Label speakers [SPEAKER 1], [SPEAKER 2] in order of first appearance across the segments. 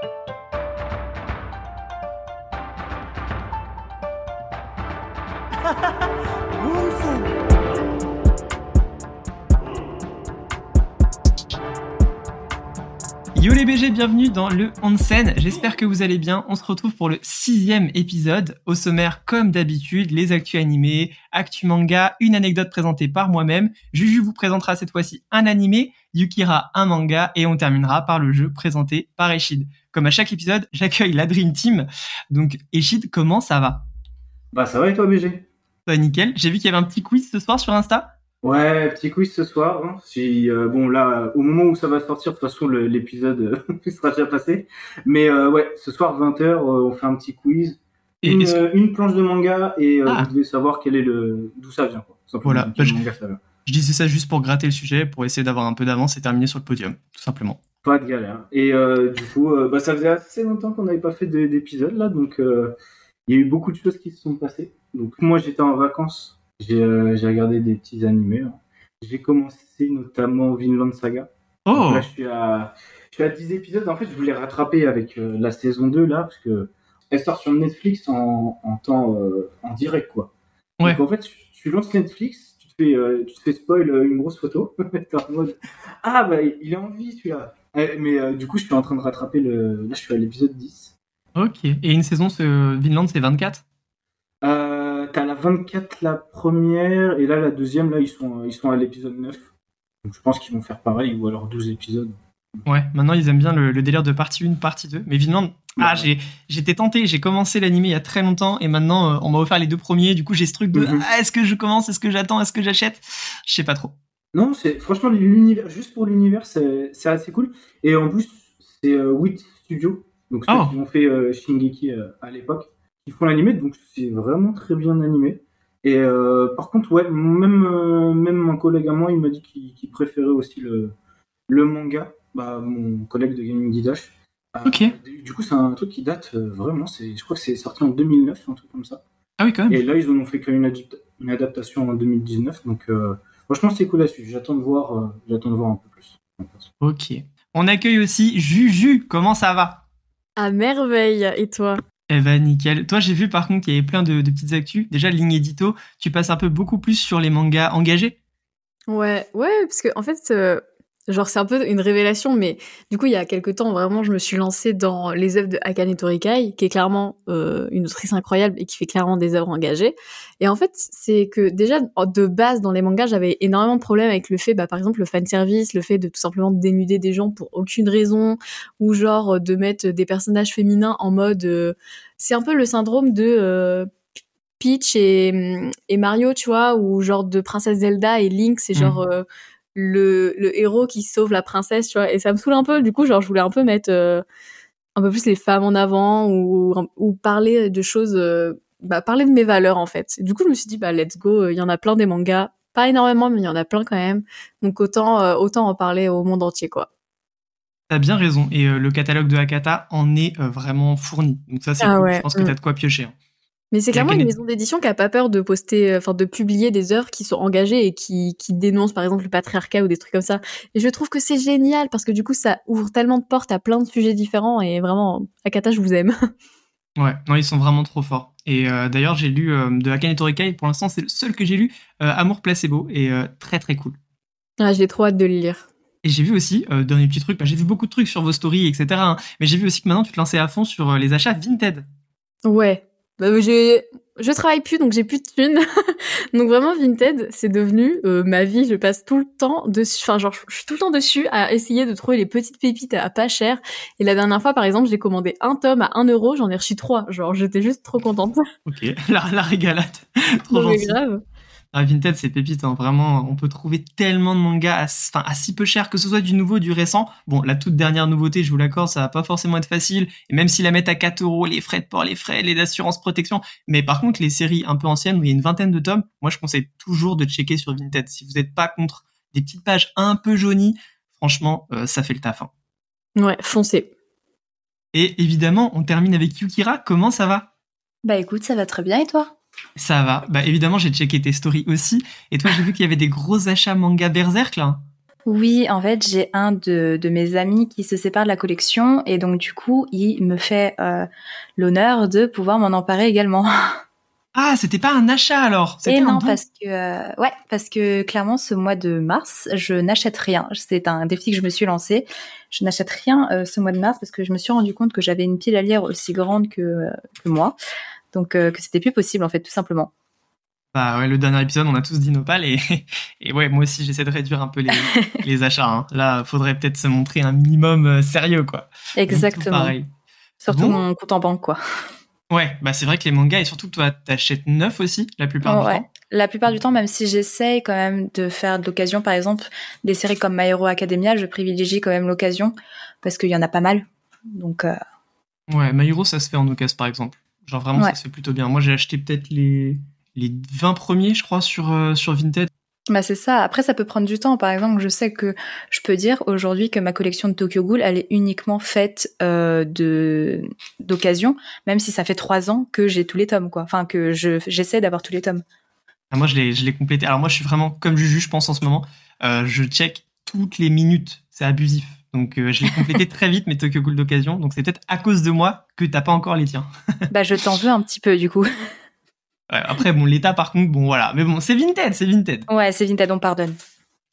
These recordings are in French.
[SPEAKER 1] Thank you. Les BG, bienvenue dans le Onsen. J'espère que vous allez bien. On se retrouve pour le sixième épisode. Au sommaire, comme d'habitude, les actus animés, actu manga, une anecdote présentée par moi-même. Juju vous présentera cette fois-ci un animé, Yukira un manga, et on terminera par le jeu présenté par Eshid. Comme à chaque épisode, j'accueille la Dream Team. Donc Eshid, comment ça va?
[SPEAKER 2] Bah ça va et toi BG
[SPEAKER 1] Bah nickel. J'ai vu qu'il y avait un petit quiz ce soir sur Insta.
[SPEAKER 2] Ouais, petit quiz ce soir. Hein. Si, euh, bon, là, au moment où ça va sortir, de toute façon, l'épisode euh, sera déjà passé. Mais euh, ouais, ce soir, 20h, on fait un petit quiz.
[SPEAKER 1] Et
[SPEAKER 2] une, euh, une planche de manga et euh,
[SPEAKER 1] Ah.
[SPEAKER 2] vous devez savoir quel est le d'où ça vient. Quoi.
[SPEAKER 1] Voilà. Bah, je-
[SPEAKER 2] manga ça vient.
[SPEAKER 1] Je disais ça juste pour gratter le sujet, pour essayer d'avoir un peu d'avance et terminer sur le podium, tout simplement.
[SPEAKER 2] Pas de galère. Et euh, du coup, euh, bah, ça faisait assez longtemps qu'on n'avait pas fait de- d'épisode là, donc euh, il y a eu beaucoup de choses qui se sont passées. Donc moi, j'étais en vacances, j'ai euh, j'ai regardé des petits animés. hein. J'ai commencé notamment Vinland Saga. Donc
[SPEAKER 1] Oh
[SPEAKER 2] Là, je suis, à, je suis à 10 épisodes. En fait, je voulais rattraper avec euh, la saison 2, là, parce que elle sort sur Netflix en, en temps euh, en direct, quoi.
[SPEAKER 1] Ouais.
[SPEAKER 2] Donc, en fait, tu, tu lances Netflix, tu te fais, euh, tu te fais spoil euh, une grosse photo. T'es en mode, ah, bah, il est en vie, celui-là. Eh, Mais du coup, je suis en train de rattraper le. Là, je suis à l'épisode 10.
[SPEAKER 1] Ok. Et une saison, ce Vinland, c'est 24
[SPEAKER 2] Euh, T'as la 24, la première, et là, la deuxième, là, ils sont, ils sont à l'épisode 9. Donc, je pense qu'ils vont faire pareil, ou alors 12 épisodes.
[SPEAKER 1] Ouais, maintenant ils aiment bien le, le délire de partie 1, partie 2. Mais Vinland, ah,
[SPEAKER 2] Ouais.
[SPEAKER 1] j'ai, j'étais tenté, j'ai commencé l'animé il y a très longtemps et maintenant euh, on m'a offert les deux premiers. Du coup, j'ai ce truc de
[SPEAKER 2] Mhm.
[SPEAKER 1] ah, est-ce que je commence, est-ce que j'attends, est-ce que j'achète? Je sais pas trop.
[SPEAKER 2] Non, c'est franchement l'univers, juste pour l'univers, c'est c'est assez cool. Et en plus, c'est euh, Wit Studio, donc ceux
[SPEAKER 1] Oh.
[SPEAKER 2] qui ont fait euh, Shingeki euh, à l'époque, qui font l'animé, donc c'est vraiment très bien animé. Et euh, par contre, ouais, même euh, même mon collègue à moi, il m'a dit qu'il préférait aussi le le manga. Bah, mon collègue de Gaming Didash. Euh,
[SPEAKER 1] Ok.
[SPEAKER 2] du- Du coup, c'est un truc qui date euh, vraiment. C'est, je crois que c'est sorti en 2009, un truc comme ça.
[SPEAKER 1] Ah oui, quand même.
[SPEAKER 2] Et là, ils en ont fait qu'une adapta- une adaptation en 2019. Donc, euh, franchement, c'est cool à suivre. J'attends de voir, euh, j'attends de voir un peu plus.
[SPEAKER 1] Ok. On accueille aussi Juju, comment ça va?
[SPEAKER 3] À merveille, et toi?
[SPEAKER 1] Eh ben nickel. Toi, j'ai vu par contre qu'il y avait plein de, petites actus. Déjà, ligne édito, tu passes un peu beaucoup plus sur les mangas engagés?
[SPEAKER 3] Ouais, ouais, parce que en fait, euh, genre c'est un peu une révélation, mais du coup il y a quelques temps vraiment je me suis lancée dans les œuvres de Akane Torikai, qui est clairement euh, une autrice incroyable et qui fait clairement des œuvres engagées. Et en fait c'est que déjà de base dans les mangas j'avais énormément de problèmes avec le fait, bah par exemple le fan service, le fait de tout simplement dénuder des gens pour aucune raison, ou genre de mettre des personnages féminins en mode, euh, c'est un peu le syndrome de euh, Peach et, et Mario, tu vois, ou genre de Princesse Zelda et Link, c'est genre euh, le, le héros qui sauve la princesse, tu vois. Et ça me saoule un peu. Du coup, genre, je voulais un peu mettre euh, un peu plus les femmes en avant ou, ou parler de choses, euh, bah, parler de mes valeurs, en fait. Du coup, je me suis dit, bah, let's go. Il y en a plein des mangas. Pas énormément, mais il y en a plein quand même. Donc, autant, euh, autant en parler au monde entier, quoi.
[SPEAKER 1] T'as bien raison. Et le catalogue de Hakata en est vraiment fourni. Donc ça, c'est
[SPEAKER 3] Ah
[SPEAKER 1] cool.
[SPEAKER 3] ouais,
[SPEAKER 1] Je pense que
[SPEAKER 3] mm.
[SPEAKER 1] t'as de quoi piocher. hein.
[SPEAKER 3] Mais c'est clairement une maison d'édition qui a pas peur de poster, enfin de publier des œuvres qui sont engagées et qui, qui dénoncent par exemple le patriarcat ou des trucs comme ça. Et je trouve que c'est génial parce que du coup ça ouvre tellement de portes à plein de sujets différents et vraiment, Akata, je vous aime.
[SPEAKER 1] Ouais, non, ils sont vraiment trop forts. Et euh, d'ailleurs, j'ai lu euh, de Akane Torikai, pour l'instant, c'est le seul que j'ai lu, euh, Amour Placebo, et euh, très très cool.
[SPEAKER 3] Ah, j'ai trop hâte de le lire.
[SPEAKER 1] Et j'ai vu aussi, euh, dernier petit truc, bah, j'ai vu beaucoup de trucs sur vos stories, etc. hein, mais j'ai vu aussi que maintenant, tu te lançais à fond sur euh, les achats Vinted.
[SPEAKER 3] Ouais. Bah, j'ai, je travaille plus donc j'ai plus de thunes. donc vraiment Vinted, c'est devenu euh, ma vie. Je passe tout le temps dessus. Enfin genre, je suis tout le temps dessus à essayer de trouver les petites pépites à pas cher. Et la dernière fois, par exemple, j'ai commandé un tome à 1 euro, j'en ai reçu trois. Genre, j'étais juste trop contente.
[SPEAKER 1] Ok, la, la régalade. trop gentil.
[SPEAKER 3] grave.
[SPEAKER 1] Ah, Vinted, c'est pépite, hein, vraiment. On peut trouver tellement de mangas à, enfin, à si peu cher, que ce soit du nouveau, du récent. Bon, la toute dernière nouveauté, je vous l'accorde, ça va pas forcément être facile. Et même s'ils la mettent à 4 euros, les frais de port, les frais, les assurances protection. Mais par contre, les séries un peu anciennes où il y a une vingtaine de tomes, moi, je conseille toujours de checker sur Vinted. Si vous n'êtes pas contre des petites pages un peu jaunies, franchement, euh, ça fait le taf. hein.
[SPEAKER 3] Ouais, foncez.
[SPEAKER 1] Et évidemment, on termine avec Yukira. Comment ça va?
[SPEAKER 4] Bah écoute, ça va très bien et toi?
[SPEAKER 1] Ça va. Bah évidemment, j'ai checké tes stories aussi. Et toi, j'ai vu qu'il y avait des gros achats manga Berserk là.
[SPEAKER 4] Oui, en fait, j'ai un de, de, mes amis qui se sépare de la collection et donc du coup, il me fait euh, l'honneur de pouvoir m'en emparer également.
[SPEAKER 1] Ah, c'était pas un achat alors
[SPEAKER 4] Et non, parce que euh, ouais, parce que clairement, ce mois de mars, je n'achète rien. C'est un défi que je me suis lancé. Je n'achète rien euh, ce mois de mars parce que je me suis rendu compte que j'avais une pile à lire aussi grande que, que moi, donc que c'était plus possible en fait, tout simplement.
[SPEAKER 1] Bah ouais, le dernier épisode, on a tous dit Nopal et, et ouais, moi aussi j'essaie de réduire un peu les, les achats. Hein. Là, faudrait peut-être se montrer un minimum sérieux, quoi.
[SPEAKER 4] Exactement. Surtout mon compte en banque, quoi.
[SPEAKER 1] Ouais, bah c'est vrai que les mangas et surtout que toi t'achètes neuf aussi la plupart du temps.
[SPEAKER 4] La plupart du temps, même si j'essaye quand même de faire de l'occasion, par exemple, des séries comme My Hero Academia, je privilégie quand même l'occasion parce qu'il y en a pas mal. Donc. Euh...
[SPEAKER 1] Ouais, My Hero ça se fait en occasion par exemple. Genre vraiment ça se fait plutôt bien. Moi j'ai acheté peut-être les les 20 premiers je crois sur euh, sur Vinted
[SPEAKER 4] bah c'est ça. Après, ça peut prendre du temps. Par exemple, je sais que je peux dire aujourd'hui que ma collection de Tokyo Ghoul, elle est uniquement faite euh, de d'occasion, même si ça fait trois ans que j'ai tous les tomes, quoi. Enfin, que je j'essaie d'avoir tous les tomes.
[SPEAKER 1] Ah, moi, je l'ai je l'ai complété. Alors moi, je suis vraiment comme Juju, je pense en ce moment. Euh, je check toutes les minutes. C'est abusif. Donc euh, je l'ai complété très vite mes Tokyo Ghoul d'occasion. Donc c'est peut-être à cause de moi que t'as pas encore les tiens.
[SPEAKER 4] bah je t'en veux un petit peu du coup
[SPEAKER 1] après, bon, l'état, par contre, bon, voilà. Mais bon, c'est Vinted, c'est Vinted.
[SPEAKER 4] Ouais, c'est Vinted, on pardonne.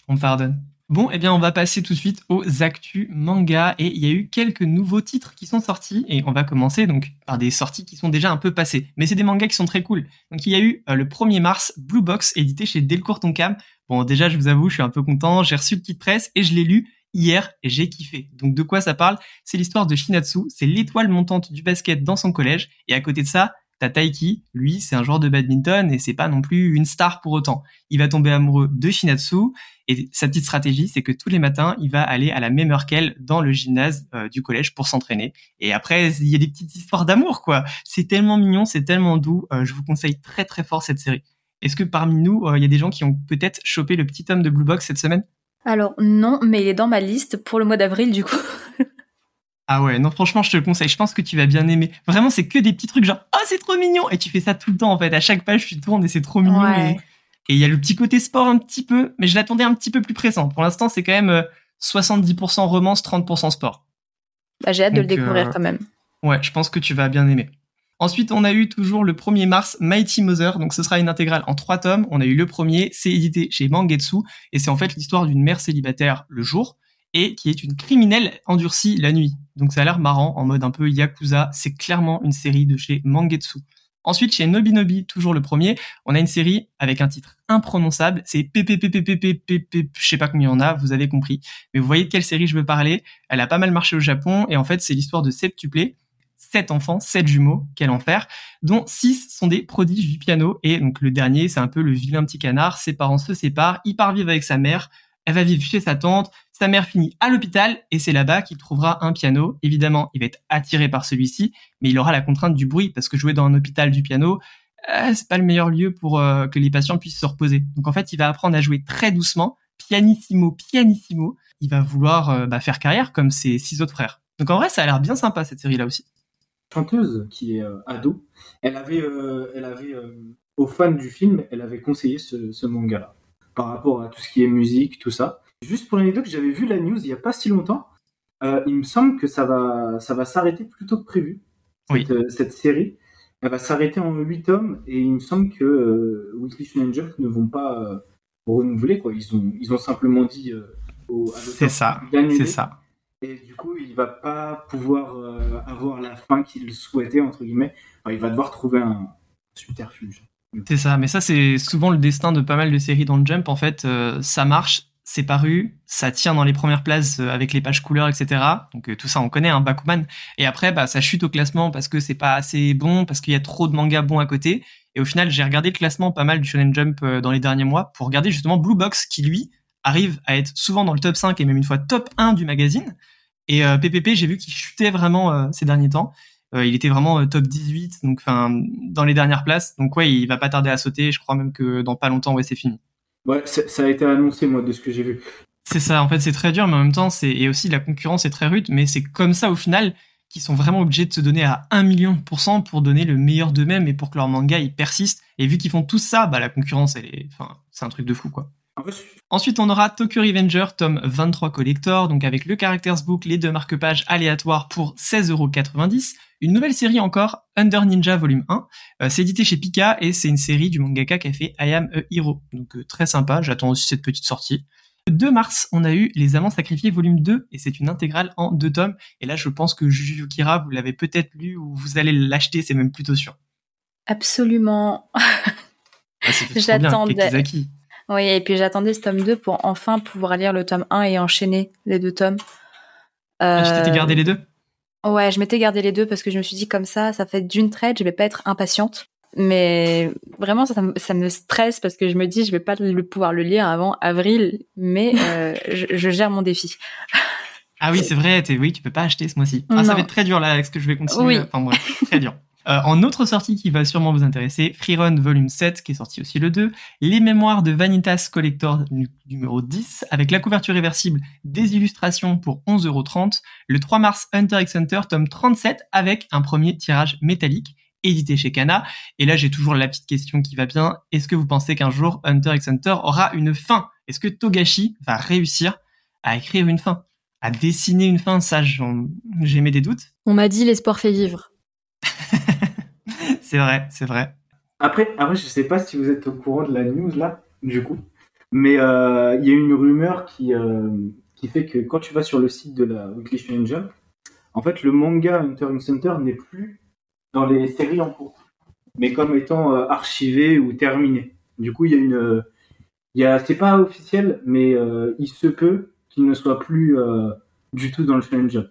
[SPEAKER 1] On pardonne. Bon, eh bien, on va passer tout de suite aux actus manga et il y a eu quelques nouveaux titres qui sont sortis et on va commencer donc par des sorties qui sont déjà un peu passées. Mais c'est des mangas qui sont très cool. Donc, il y a eu euh, le 1er mars Blue Box édité chez Delcourt Tonkam. Bon, déjà, je vous avoue, je suis un peu content. J'ai reçu le kit presse et je l'ai lu hier j'ai kiffé. Donc, de quoi ça parle? C'est l'histoire de Shinatsu. C'est l'étoile montante du basket dans son collège et à côté de ça, T'as Taiki, lui, c'est un joueur de badminton et c'est pas non plus une star pour autant. Il va tomber amoureux de Shinatsu et sa petite stratégie, c'est que tous les matins, il va aller à la même heure qu'elle dans le gymnase euh, du collège pour s'entraîner. Et après, il y a des petites histoires d'amour, quoi. C'est tellement mignon, c'est tellement doux. Euh, je vous conseille très très fort cette série. Est-ce que parmi nous, euh, il y a des gens qui ont peut-être chopé le petit tome de Blue Box cette semaine?
[SPEAKER 4] Alors non, mais il est dans ma liste pour le mois d'avril du coup.
[SPEAKER 1] Ah ouais, non, franchement, je te le conseille. Je pense que tu vas bien aimer. Vraiment, c'est que des petits trucs genre, oh, c'est trop mignon. Et tu fais ça tout le temps, en fait. À chaque page, tu tournes et c'est trop mignon. Et il y a le petit côté sport un petit peu, mais je l'attendais un petit peu plus présent. Pour l'instant, c'est quand même 70% euh, romance, 30% sport.
[SPEAKER 4] Bah, j'ai hâte de le découvrir euh, quand même.
[SPEAKER 1] Ouais, je pense que tu vas bien aimer. Ensuite, on a eu toujours le 1er mars Mighty Mother, donc ce sera une intégrale en trois tomes. On a eu le premier, c'est édité chez Mangetsu, et c'est en fait l'histoire d'une mère célibataire le jour, et qui est une criminelle endurcie la nuit. Donc ça a l'air marrant, en mode un peu Yakuza. C'est clairement une série de chez Mangetsu. Ensuite, chez Nobinobi, toujours le premier, on a une série avec un titre imprononçable. C'est PPPPPPP, je sais pas combien il y en a, vous avez compris. Mais vous voyez de quelle série je veux parler. Elle a pas mal marché au Japon, et en fait, c'est l'histoire de septuplés. Sept enfants, sept jumeaux, quel enfer, dont six sont des prodiges du piano, et donc le dernier, c'est un peu le vilain petit canard, ses parents se séparent, il part vivre avec sa mère, elle va vivre chez sa tante, sa mère finit à l'hôpital et c'est là-bas qu'il trouvera un piano. Évidemment, il va être attiré par celui-ci, mais il aura la contrainte du bruit parce que jouer dans un hôpital du piano, euh, c'est pas le meilleur lieu pour euh, que les patients puissent se reposer. Donc en fait, il va apprendre à jouer très doucement, pianissimo, pianissimo. Il va vouloir euh, bah, faire carrière comme ses six autres frères. Donc en vrai, ça a l'air bien sympa cette série-là aussi.
[SPEAKER 2] Chanteuse qui est ado, elle avait, elle avait aux fans du film, elle avait conseillé ce, ce manga-là par rapport à tout ce qui est musique, tout ça. Juste pour l'anecdote, j'avais vu la news il n'y a pas si longtemps. Euh, il me semble que ça va, ça va s'arrêter plus tôt que prévu. Cette, euh, cette série, elle va s'arrêter en 8 tomes et il me semble que euh, Weekly Shonen Jump ne vont pas euh, renouveler quoi. Ils ont, ils ont simplement dit
[SPEAKER 1] c'est ça, c'est ça.
[SPEAKER 2] Et du coup, il va pas pouvoir avoir la fin qu'il souhaitait entre guillemets. il va devoir trouver un subterfuge.
[SPEAKER 1] C'est ça, mais ça c'est souvent le destin de pas mal de séries dans le Jump. En fait, euh, ça marche, c'est paru, ça tient dans les premières places euh, avec les pages couleurs, etc. Donc euh, tout ça on connaît, hein, Bakuman. Et après, bah ça chute au classement parce que c'est pas assez bon, parce qu'il y a trop de mangas bons à côté. Et au final, j'ai regardé le classement pas mal du Shonen Jump dans les derniers mois pour regarder justement Blue Box qui lui arrive à être souvent dans le top 5 et même une fois top 1 du magazine. Et PPP, j'ai vu qu'il chutait vraiment ces derniers temps. Euh, il était vraiment euh, top 18, donc enfin dans les dernières places. Donc ouais, il va pas tarder à sauter. Je crois même que dans pas longtemps, ouais, c'est fini.
[SPEAKER 2] Ouais, ça a été annoncé moi de ce que j'ai vu.
[SPEAKER 1] C'est ça. En fait, c'est très dur, mais en même temps, c'est et aussi la concurrence est très rude. Mais c'est comme ça au final qu'ils sont vraiment obligés de se donner à 1 million de pourcents pour donner le meilleur d'eux-mêmes et pour que leur manga il persiste. Et vu qu'ils font tout ça, bah la concurrence, elle est, enfin, c'est un truc de fou quoi. Ensuite, on aura Tokyo Revenger, tome 23 collector, donc avec le Characters Book, les deux marque-pages aléatoires pour 16,90€. Une nouvelle série encore, Under Ninja Volume 1. Euh, c'est édité chez Pika et c'est une série du mangaka qui a fait I Am a Hero. Donc euh, très sympa, j'attends aussi cette petite sortie. Le 2 mars, on a eu Les Amants Sacrifiés volume 2 et c'est une intégrale en deux tomes. Et là, je pense que Juju Kira, vous l'avez peut-être lu ou vous allez l'acheter, c'est même plutôt sûr.
[SPEAKER 4] Absolument.
[SPEAKER 1] Ah, J'attendais.
[SPEAKER 4] Oui, et puis j'attendais ce tome 2 pour enfin pouvoir lire le tome 1 et enchaîner les deux tomes.
[SPEAKER 1] Ah, tu t'étais gardé les deux?
[SPEAKER 4] Ouais, je m'étais gardé les deux parce que je me suis dit comme ça, ça fait d'une traite, je vais pas être impatiente. Mais vraiment, ça, ça, me stresse parce que je me dis, je vais pas le, pouvoir le lire avant avril, mais euh, je, gère mon défi.
[SPEAKER 1] Ah oui, c'est vrai, oui, tu peux pas acheter ce mois-ci. Ah, ça va être très dur là, avec ce que je vais continuer. Enfin bref, très dur. Euh, en autre sortie qui va sûrement vous intéresser, Freerun Volume 7, qui est sorti aussi le 2, Les Mémoires de Vanitas Collector numéro 10, avec la couverture réversible des illustrations pour 11,30€, le 3 mars Hunter x Hunter, tome 37, avec un premier tirage métallique, édité chez Kana. Et là, j'ai toujours la petite question qui va bien. Est-ce que vous pensez qu'un jour Hunter x Hunter aura une fin? Est-ce que Togashi va réussir à écrire une fin? À dessiner une fin? Ça, j'ai des doutes.
[SPEAKER 3] On m'a dit l'espoir fait vivre.
[SPEAKER 1] C'est vrai, c'est vrai.
[SPEAKER 2] Après, après, je sais pas si vous êtes au courant de la news là, du coup, mais euh, il y a une rumeur qui, euh, qui fait que quand tu vas sur le site de la Weekly Shonen en fait, le manga Hunter x Hunter n'est plus dans les séries en cours, mais comme étant euh, archivé ou terminé. Du coup, il y a une, il y a, c'est pas officiel, mais il se peut qu'il ne soit plus du tout dans le Shonen Jump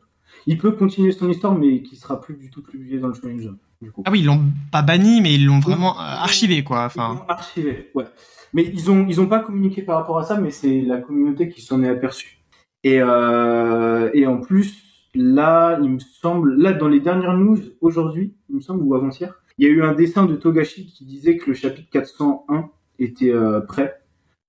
[SPEAKER 2] il peut continuer son histoire, mais qui sera plus du tout publié dans le Shonen Jump.
[SPEAKER 1] Ah oui, ils l'ont pas banni, mais ils l'ont vraiment euh, archivé, quoi.
[SPEAKER 2] Enfin. archivé, ouais. Mais ils ont ils ont pas communiqué par rapport à ça, mais c'est la communauté qui s'en est aperçue. Et euh, et en plus, là, il me semble, là dans les dernières news aujourd'hui, il me semble ou avant-hier, il y a eu un dessin de Togashi qui disait que le chapitre 401 était euh, prêt.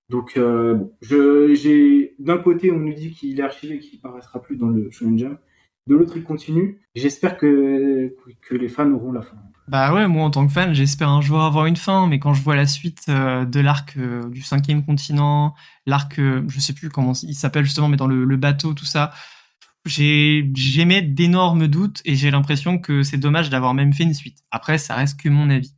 [SPEAKER 2] Donc, bon, je, j'ai d'un côté, on nous dit qu'il est archivé, qu'il paraîtra plus dans le Shonen Jump de l'autre il continue. J'espère que, que les fans auront la fin.
[SPEAKER 1] Bah ouais, moi en tant que fan, j'espère un jour avoir une fin, mais quand je vois la suite euh, de l'arc euh, du cinquième continent, l'arc, euh, je sais plus comment il s'appelle justement, mais dans le, bateau, tout ça, j'émets d'énormes doutes et j'ai l'impression que c'est dommage d'avoir même fait une suite. Après, ça reste que mon avis.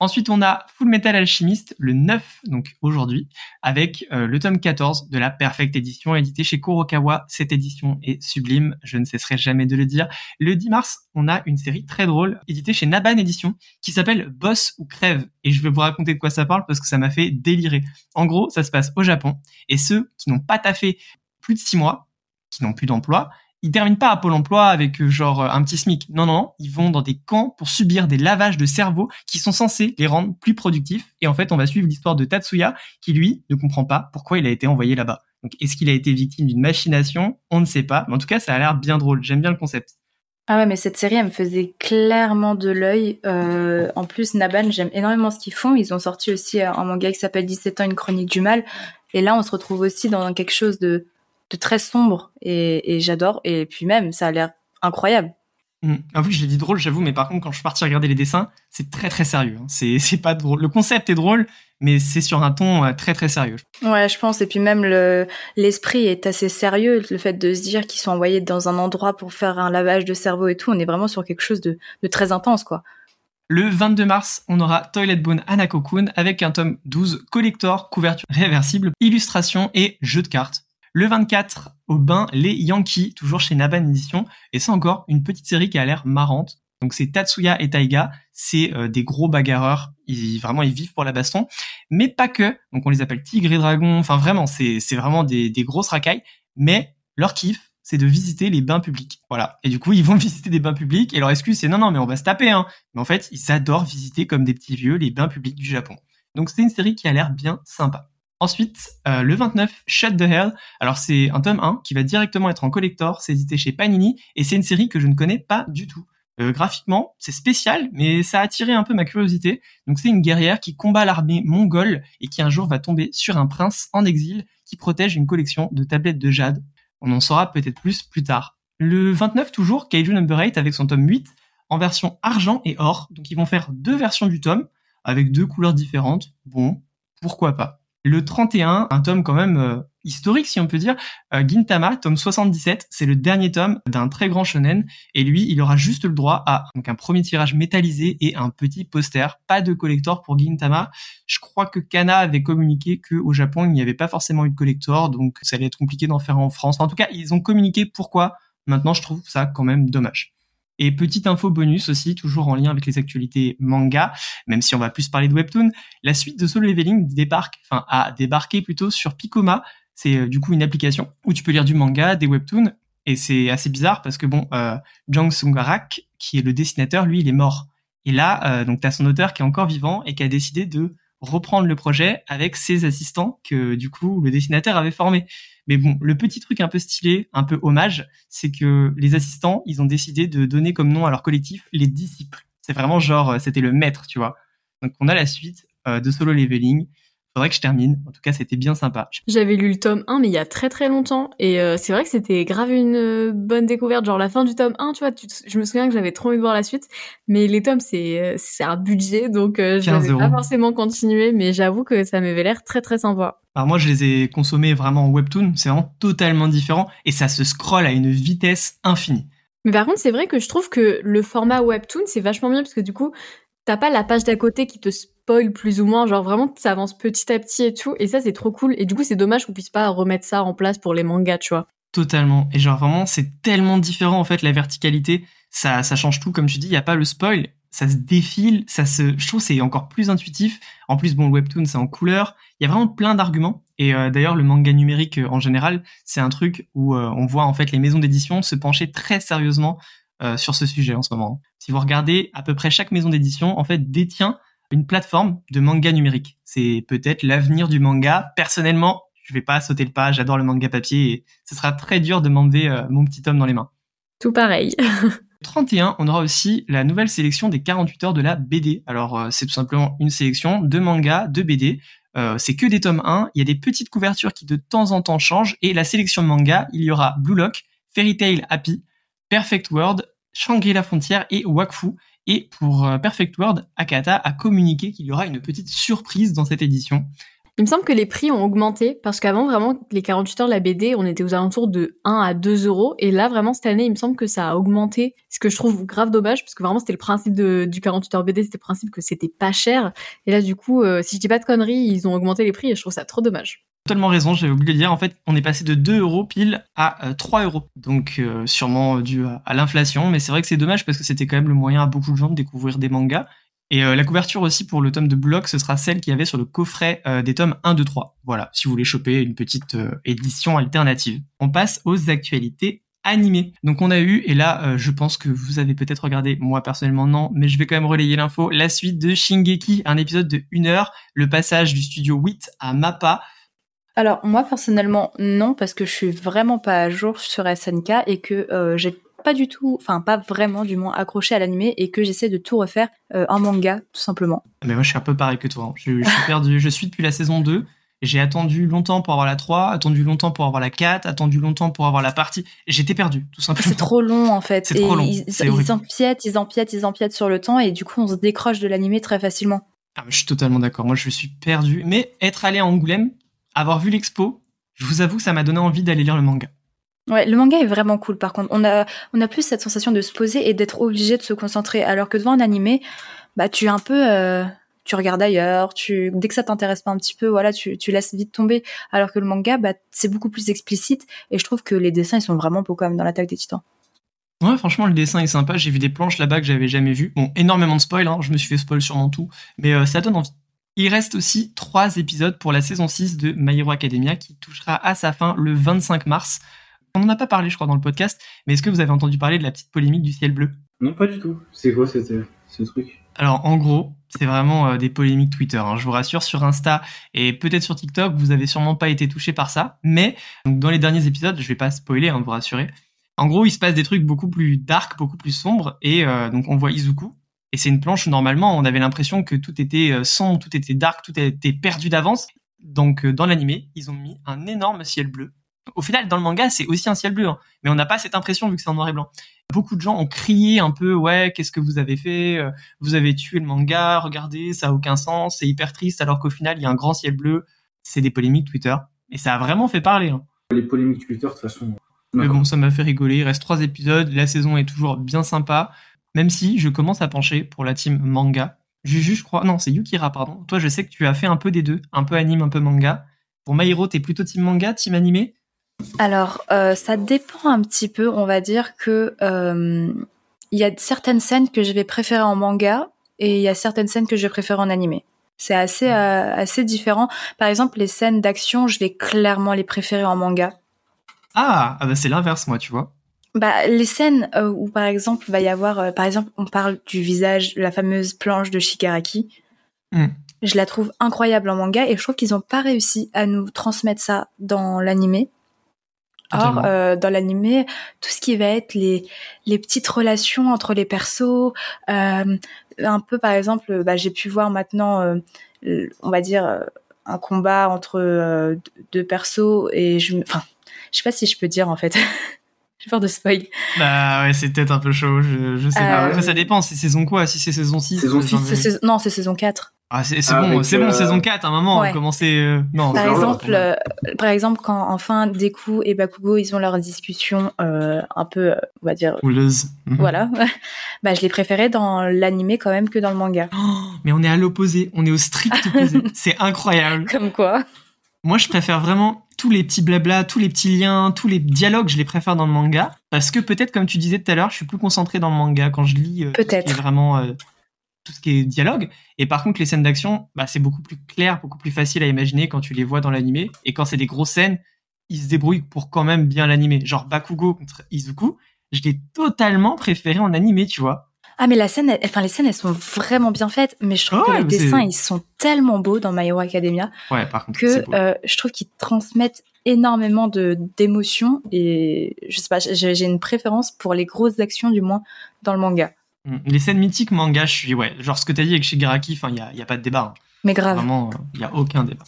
[SPEAKER 1] Ensuite, on a Full Metal Alchemist, le 9, donc aujourd'hui, avec euh, le tome 14 de la Perfect Edition, édité chez Kurokawa. Cette édition est sublime, je ne cesserai jamais de le dire. Le 10 mars, on a une série très drôle, éditée chez Naban Edition, qui s'appelle Boss ou Crève. Et je vais vous raconter de quoi ça parle parce que ça m'a fait délirer. En gros, ça se passe au Japon, et ceux qui n'ont pas taffé plus de 6 mois, qui n'ont plus d'emploi, ils terminent pas à Pôle emploi avec euh, genre euh, un petit SMIC. Non, non, ils vont dans des camps pour subir des lavages de cerveau qui sont censés les rendre plus productifs. Et en fait, on va suivre l'histoire de Tatsuya qui, lui, ne comprend pas pourquoi il a été envoyé là-bas. Donc, est-ce qu'il a été victime d'une machination? On ne sait pas. Mais en tout cas, ça a l'air bien drôle. J'aime bien le concept.
[SPEAKER 4] Ah ouais, mais cette série, elle me faisait clairement de l'œil. Euh, en plus, Naban, j'aime énormément ce qu'ils font. Ils ont sorti aussi un manga qui s'appelle 17 ans, une chronique du mal. Et là, on se retrouve aussi dans quelque chose de de très sombre et, j'adore. Et puis même, ça a l'air incroyable.
[SPEAKER 1] Mmh. Ah oui, j'ai dit drôle, j'avoue, mais par contre, quand je suis parti regarder les dessins, c'est très très sérieux. Hein. C'est, pas drôle. Le concept est drôle, mais c'est sur un ton euh, très très sérieux.
[SPEAKER 4] Ouais, je pense. Et puis même le, l'esprit est assez sérieux. Le fait de se dire qu'ils sont envoyés dans un endroit pour faire un lavage de cerveau et tout, on est vraiment sur quelque chose de, de très intense, quoi.
[SPEAKER 1] Le 22 mars, on aura Toilet Bone Anako-kun avec un tome 12 collector, couverture réversible, illustration et jeu de cartes. Le 24, au bain, les Yankees, toujours chez Naban Edition. Et c'est encore une petite série qui a l'air marrante. Donc c'est Tatsuya et Taiga, c'est euh, des gros bagarreurs, ils vraiment ils vivent pour la baston, mais pas que. Donc on les appelle tigre et dragon, enfin vraiment c'est c'est vraiment des, des grosses racailles, mais leur kiff c'est de visiter les bains publics. Voilà. Et du coup, ils vont visiter des bains publics et leur excuse c'est non non mais on va se taper hein. Mais en fait, ils adorent visiter comme des petits vieux les bains publics du Japon. Donc c'est une série qui a l'air bien sympa. Ensuite, euh, le 29, Shut the Hell. Alors c'est un tome 1 qui va directement être en collector, c'est édité chez Panini, et c'est une série que je ne connais pas du tout. Euh, graphiquement, c'est spécial, mais ça a attiré un peu ma curiosité. Donc c'est une guerrière qui combat l'armée mongole et qui un jour va tomber sur un prince en exil qui protège une collection de tablettes de jade. On en saura peut-être plus plus tard. Le 29 toujours, Kaiju Number 8 avec son tome 8 en version argent et or. Donc ils vont faire deux versions du tome avec deux couleurs différentes. Bon, pourquoi pas? Le 31, un tome quand même euh, historique si on peut dire, euh, Gintama, tome 77, c'est le dernier tome d'un très grand shonen et lui, il aura juste le droit à un premier tirage métallisé et un petit poster, pas de collector pour Gintama. Je crois que Kana avait communiqué que au Japon, il n'y avait pas forcément eu de collector, donc ça allait être compliqué d'en faire en France. en tout cas, ils ont communiqué pourquoi. Maintenant, je trouve ça quand même dommage. Et petite info bonus aussi, toujours en lien avec les actualités manga, même si on va plus parler de webtoon, la suite de Solo Leveling débarque, enfin a débarqué plutôt sur Picoma. C'est euh, du coup une application où tu peux lire du manga, des webtoons, et c'est assez bizarre parce que bon, euh, Jang Sung-rak, qui est le dessinateur, lui, il est mort. Et là, euh, donc t'as son auteur qui est encore vivant et qui a décidé de reprendre le projet avec ses assistants que du coup le dessinateur avait formé. Mais bon, le petit truc un peu stylé, un peu hommage, c'est que les assistants, ils ont décidé de donner comme nom à leur collectif les disciples. C'est vraiment genre, euh, c'était le maître, tu vois. Donc on a la suite euh, de Solo Leveling faudrait que je termine. En tout cas, c'était bien sympa.
[SPEAKER 3] J'avais lu le tome 1, mais il y a très très longtemps. Et euh, c'est vrai que c'était grave une euh, bonne découverte. Genre la fin du tome 1, tu vois, je me souviens que j'avais trop envie de voir la suite. Mais les tomes, c'est euh, un budget, donc je n'avais pas forcément continué. Mais j'avoue que ça m'avait l'air très très sympa.
[SPEAKER 1] Alors moi, je les ai consommés vraiment en webtoon. C'est vraiment totalement différent. Et ça se scrolle à une vitesse infinie.
[SPEAKER 3] Mais par contre, c'est vrai que je trouve que le format webtoon, c'est vachement bien parce que du coup, t'as pas la page d'à côté qui te spoil plus ou moins, genre vraiment ça avance petit à petit et tout, et ça c'est trop cool. Et du coup c'est dommage qu'on puisse pas remettre ça en place pour les mangas, tu vois.
[SPEAKER 1] Totalement. Et genre vraiment c'est tellement différent en fait la verticalité, ça ça change tout comme tu dis, il y a pas le spoil, ça se défile, ça se je trouve c'est encore plus intuitif. En plus bon le webtoon c'est en couleur, il y a vraiment plein d'arguments et euh, d'ailleurs le manga numérique euh, en général, c'est un truc où euh, on voit en fait les maisons d'édition se pencher très sérieusement sur ce sujet en ce moment. Si vous regardez, à peu près chaque maison d'édition en fait détient une plateforme de manga numérique. C'est peut-être l'avenir du manga. Personnellement, je vais pas sauter le pas, j'adore le manga papier et ce sera très dur de m'enlever euh, mon petit tome dans les mains.
[SPEAKER 3] Tout pareil.
[SPEAKER 1] 31, on aura aussi la nouvelle sélection des 48 heures de la BD. Alors euh, c'est tout simplement une sélection de mangas, de BD. Euh, c'est que des tomes 1, il y a des petites couvertures qui de temps en temps changent et la sélection de manga, il y aura Blue Lock, Fairy Tail Happy, Perfect World, Shangri-La Frontière et Wakfu. Et pour euh, Perfect World, Akata a communiqué qu'il y aura une petite surprise dans cette édition.
[SPEAKER 3] Il me semble que les prix ont augmenté parce qu'avant, vraiment, les 48 heures de la BD, on était aux alentours de 1 à 2 euros. Et là, vraiment, cette année, il me semble que ça a augmenté. Ce que je trouve grave dommage parce que vraiment, c'était le principe de, du 48 heures BD, c'était le principe que c'était pas cher. Et là, du coup, euh, si je dis pas de conneries, ils ont augmenté les prix et je trouve ça trop dommage
[SPEAKER 1] totalement raison, j'avais oublié de dire. En fait, on est passé de 2 euros pile à 3 euh, euros. Donc, euh, sûrement dû à, l'inflation. Mais c'est vrai que c'est dommage parce que c'était quand même le moyen à beaucoup de gens de découvrir des mangas. Et euh, la couverture aussi pour le tome de Block, ce sera celle qu'il y avait sur le coffret des tomes 1, 2, 3. Voilà, si vous voulez choper une petite édition alternative. On passe aux actualités animées. Donc on a eu, et là je pense que vous avez peut-être regardé, moi personnellement non, mais je vais quand même relayer l'info, la suite de Shingeki, un épisode de 1 heure, le passage du studio 8 à Mappa,
[SPEAKER 4] alors moi personnellement non parce que je suis vraiment pas à jour sur SNK et que euh, j'ai pas du tout, enfin pas vraiment du moins accroché à l'animé et que j'essaie de tout refaire euh, en manga tout simplement.
[SPEAKER 1] Mais moi je suis un peu pareil que toi, hein. je, suis perdu, je suis depuis la saison 2 j'ai attendu longtemps pour avoir la 3, attendu longtemps pour avoir la 4, attendu longtemps pour avoir la partie. J'étais perdu, tout simplement.
[SPEAKER 4] C'est trop long, en fait.
[SPEAKER 1] C'est trop long.
[SPEAKER 4] Ils, ils empiètent, ils empiètent, ils empiètent sur le temps, et du coup, on se décroche de l'animé très facilement.
[SPEAKER 1] Ah, je suis totalement d'accord. Moi, je suis perdu. Mais être allé à Angoulême, avoir vu l'expo, je vous avoue que ça m'a donné envie d'aller lire le manga.
[SPEAKER 4] Ouais, le manga est vraiment cool par contre. On a, on a plus cette sensation de se poser et d'être obligé de se concentrer. Alors que devant un animé, bah tu es un peu, euh, tu regardes ailleurs, tu, dès que ça t'intéresse pas un petit peu, voilà, tu, tu laisses vite tomber. Alors que le manga, bah c'est beaucoup plus explicite et je trouve que les dessins ils sont vraiment beaux quand même dans l'attaque des titans.
[SPEAKER 1] Ouais, franchement, le dessin est sympa. J'ai vu des planches là-bas que j'avais jamais vues. Bon, énormément de spoil, hein. je me suis fait spoil sûrement tout, mais euh, ça donne envie. Il reste aussi trois épisodes pour la saison 6 de My Hero Academia qui touchera à sa fin le 25 mars. On n'en a pas parlé, je crois, dans le podcast, mais est-ce que vous avez entendu parler de la petite polémique du ciel bleu?
[SPEAKER 2] Non, pas du tout. C'est quoi ce truc?
[SPEAKER 1] Alors, en gros, c'est vraiment euh, des polémiques Twitter. Hein. Je vous rassure, sur Insta et peut-être sur TikTok, vous avez sûrement pas été touché par ça. Mais donc, dans les derniers épisodes, je vais pas spoiler, hein, vous rassurer. En gros, il se passe des trucs beaucoup plus dark, beaucoup plus sombres, et euh, donc on voit Izuku, et c'est une planche où normalement on avait l'impression que tout était euh, sombre, tout était dark, tout était perdu d'avance. Donc euh, dans l'animé, ils ont mis un énorme ciel bleu. Au final, dans le manga, c'est aussi un ciel bleu, hein. mais on n'a pas cette impression vu que c'est en noir et blanc. Beaucoup de gens ont crié un peu, ouais, qu'est-ce que vous avez fait euh, Vous avez tué le manga, regardez, ça a aucun sens, c'est hyper triste, alors qu'au final, il y a un grand ciel bleu. c'est des polémiques Twitter. Et ça a vraiment fait parler. hein.
[SPEAKER 2] Les polémiques Twitter, de toute façon.
[SPEAKER 1] Mais bon, ça m'a fait rigoler. Il reste trois épisodes. La saison est toujours bien sympa. Même si je commence à pencher pour la team manga. Juju, je crois. Non, c'est Yukira, pardon. Toi, je sais que tu as fait un peu des deux. Un peu anime, un peu manga. Pour Maïro, t'es plutôt team manga, team animé?
[SPEAKER 4] Alors, euh, ça dépend un petit peu. On va dire que euh, il y a certaines scènes que je vais préférer en manga et il y a certaines scènes que je vais préférer en animé. C'est assez euh, assez différent. Par exemple, les scènes d'action, je vais clairement les préférer en manga.
[SPEAKER 1] Ah, ah bah c'est l'inverse, moi, tu vois.
[SPEAKER 4] Bah, les scènes euh, où, par exemple, va y avoir, euh, par exemple, on parle du visage, la fameuse planche de Shigaraki.
[SPEAKER 1] Hmm.
[SPEAKER 4] Je la trouve incroyable en manga et je trouve qu'ils n'ont pas réussi à nous transmettre ça dans l'animé. Or, euh, dans l'animé, tout ce qui va être les, les petites relations entre les persos, euh, un peu par exemple, bah, j'ai pu voir maintenant, euh, on va dire, un combat entre deux persos et je, enfin, je sais pas si je peux dire en fait. J'ai peur de spoil.
[SPEAKER 1] Bah ouais, c'est peut-être un peu chaud, je, je sais
[SPEAKER 4] Euh,
[SPEAKER 1] pas. Après, ça dépend, c'est saison quoi? Si c'est saison 6
[SPEAKER 2] Saison
[SPEAKER 1] j'en
[SPEAKER 2] six,
[SPEAKER 1] ai-
[SPEAKER 4] C'est saison- non, c'est saison 4.
[SPEAKER 1] Ah, c'est c'est
[SPEAKER 2] Ah,
[SPEAKER 1] bon, c'est bon,
[SPEAKER 2] euh,
[SPEAKER 1] saison 4, à un moment,
[SPEAKER 4] ouais.
[SPEAKER 1] commencer... euh, Non,
[SPEAKER 4] Par exemple, euh, par exemple, quand enfin Deku et Bakugo ils ont leur discussion euh, un peu, euh, on va dire,
[SPEAKER 1] Houleuse. Mhm.
[SPEAKER 4] voilà, bah je les préférais dans l'animé quand même que dans le manga.
[SPEAKER 1] Oh, mais on est à l'opposé, on est au strict opposé. c'est incroyable.
[SPEAKER 4] Comme quoi.
[SPEAKER 1] Moi, je préfère vraiment tous les petits blabla, tous les petits liens, tous les dialogues, je les préfère dans le manga. Parce que peut-être, comme tu disais tout à l'heure, je suis plus concentré dans le manga quand je lis euh, tout ce qui
[SPEAKER 4] Peut-être.
[SPEAKER 1] est vraiment euh, tout ce qui est dialogue. Et par contre, les scènes d'action, bah, c'est beaucoup plus clair, beaucoup plus facile à imaginer quand tu les vois dans l'animé. Et quand c'est des grosses scènes, ils se débrouillent pour quand même bien l'animer. Genre Bakugo contre Izuku, je l'ai totalement préféré en animé, tu vois.
[SPEAKER 4] Ah mais la scène, elle- enfin les scènes elles sont vraiment bien faites, mais je trouve que les
[SPEAKER 1] mais c'est-
[SPEAKER 4] dessins ils sont tellement beaux dans My Hero Academia
[SPEAKER 1] Ouais, par contre,
[SPEAKER 4] que euh, je trouve qu'ils transmettent énormément de d'émotions et je sais pas, j'ai une préférence pour les grosses actions du moins dans le manga.
[SPEAKER 1] Mm. Les scènes mythiques manga, je suis, ouais, genre ce que t'as dit avec Shigaraki, enfin, il y a, y a pas de débat. hein.
[SPEAKER 4] Mais grave.
[SPEAKER 1] Vraiment, il n'y a aucun débat.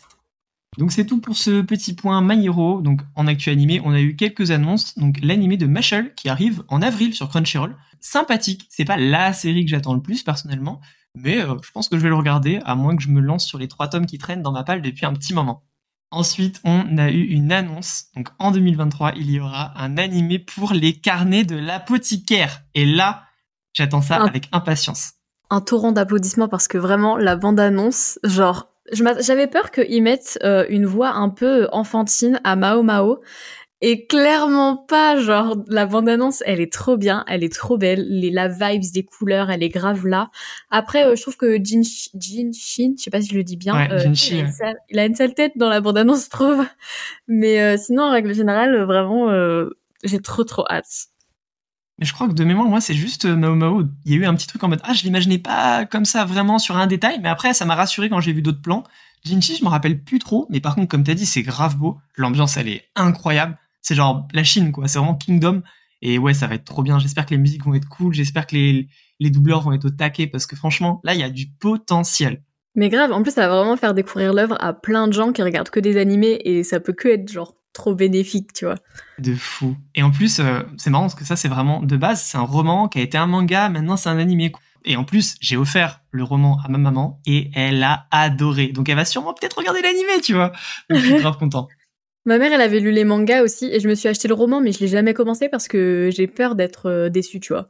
[SPEAKER 1] Donc c'est tout pour ce petit point My Hero. Donc en actu animé, on a eu quelques annonces. Donc l'animé de Mashal qui arrive en avril sur Crunchyroll. Sympathique. C'est pas la série que j'attends le plus personnellement, mais euh, je pense que je vais le regarder à moins que je me lance sur les trois tomes qui traînent dans ma palle depuis un petit moment. Ensuite, on a eu une annonce. Donc en 2023, il y aura un animé pour les carnets de l'apothicaire. Et là, j'attends ça avec impatience.
[SPEAKER 3] un torrent d'applaudissements parce que vraiment la bande annonce, genre, j'avais peur qu'ils mettent euh, une voix un peu enfantine à Mao Mao. Et clairement pas, genre, la bande-annonce, elle est trop bien, elle est trop belle, les, la vibes des couleurs, elle est grave là. Après, euh, je trouve que Jin, Jin Shin, je sais pas si je le dis bien,
[SPEAKER 1] Ouais,
[SPEAKER 3] euh, il, a une sale, il a une sale tête dans la bande-annonce, je trouve. Mais sinon, en règle générale, vraiment, j'ai trop trop hâte.
[SPEAKER 1] Mais je crois que de mémoire, moi, c'est juste euh, Mao Mao. Il y a eu un petit truc en mode Ah, je l'imaginais pas comme ça vraiment sur un détail, mais après, ça m'a rassuré quand j'ai vu d'autres plans. Jinchi, je me rappelle plus trop, mais par contre, comme t'as dit, c'est grave beau. L'ambiance, elle est incroyable. C'est genre la Chine, quoi. C'est vraiment Kingdom. Et ouais, ça va être trop bien. J'espère que les musiques vont être cool. J'espère que les, les doubleurs vont être au taquet parce que franchement, là, il y a du potentiel.
[SPEAKER 3] Mais grave, en plus, ça va vraiment faire découvrir l'œuvre à plein de gens qui regardent que des animés et ça peut que être genre trop bénéfique, tu vois.
[SPEAKER 1] De fou. Et en plus, euh, c'est marrant parce que ça, c'est vraiment de base, c'est un roman qui a été un manga, maintenant c'est un animé. Et en plus, j'ai offert le roman à ma maman et elle a adoré. Donc elle va sûrement peut-être regarder l'animé, tu vois. Donc je suis grave content.
[SPEAKER 3] Ma mère, elle avait lu les mangas aussi et je me suis acheté le roman, mais je l'ai jamais commencé parce que j'ai peur d'être euh, déçue, tu vois.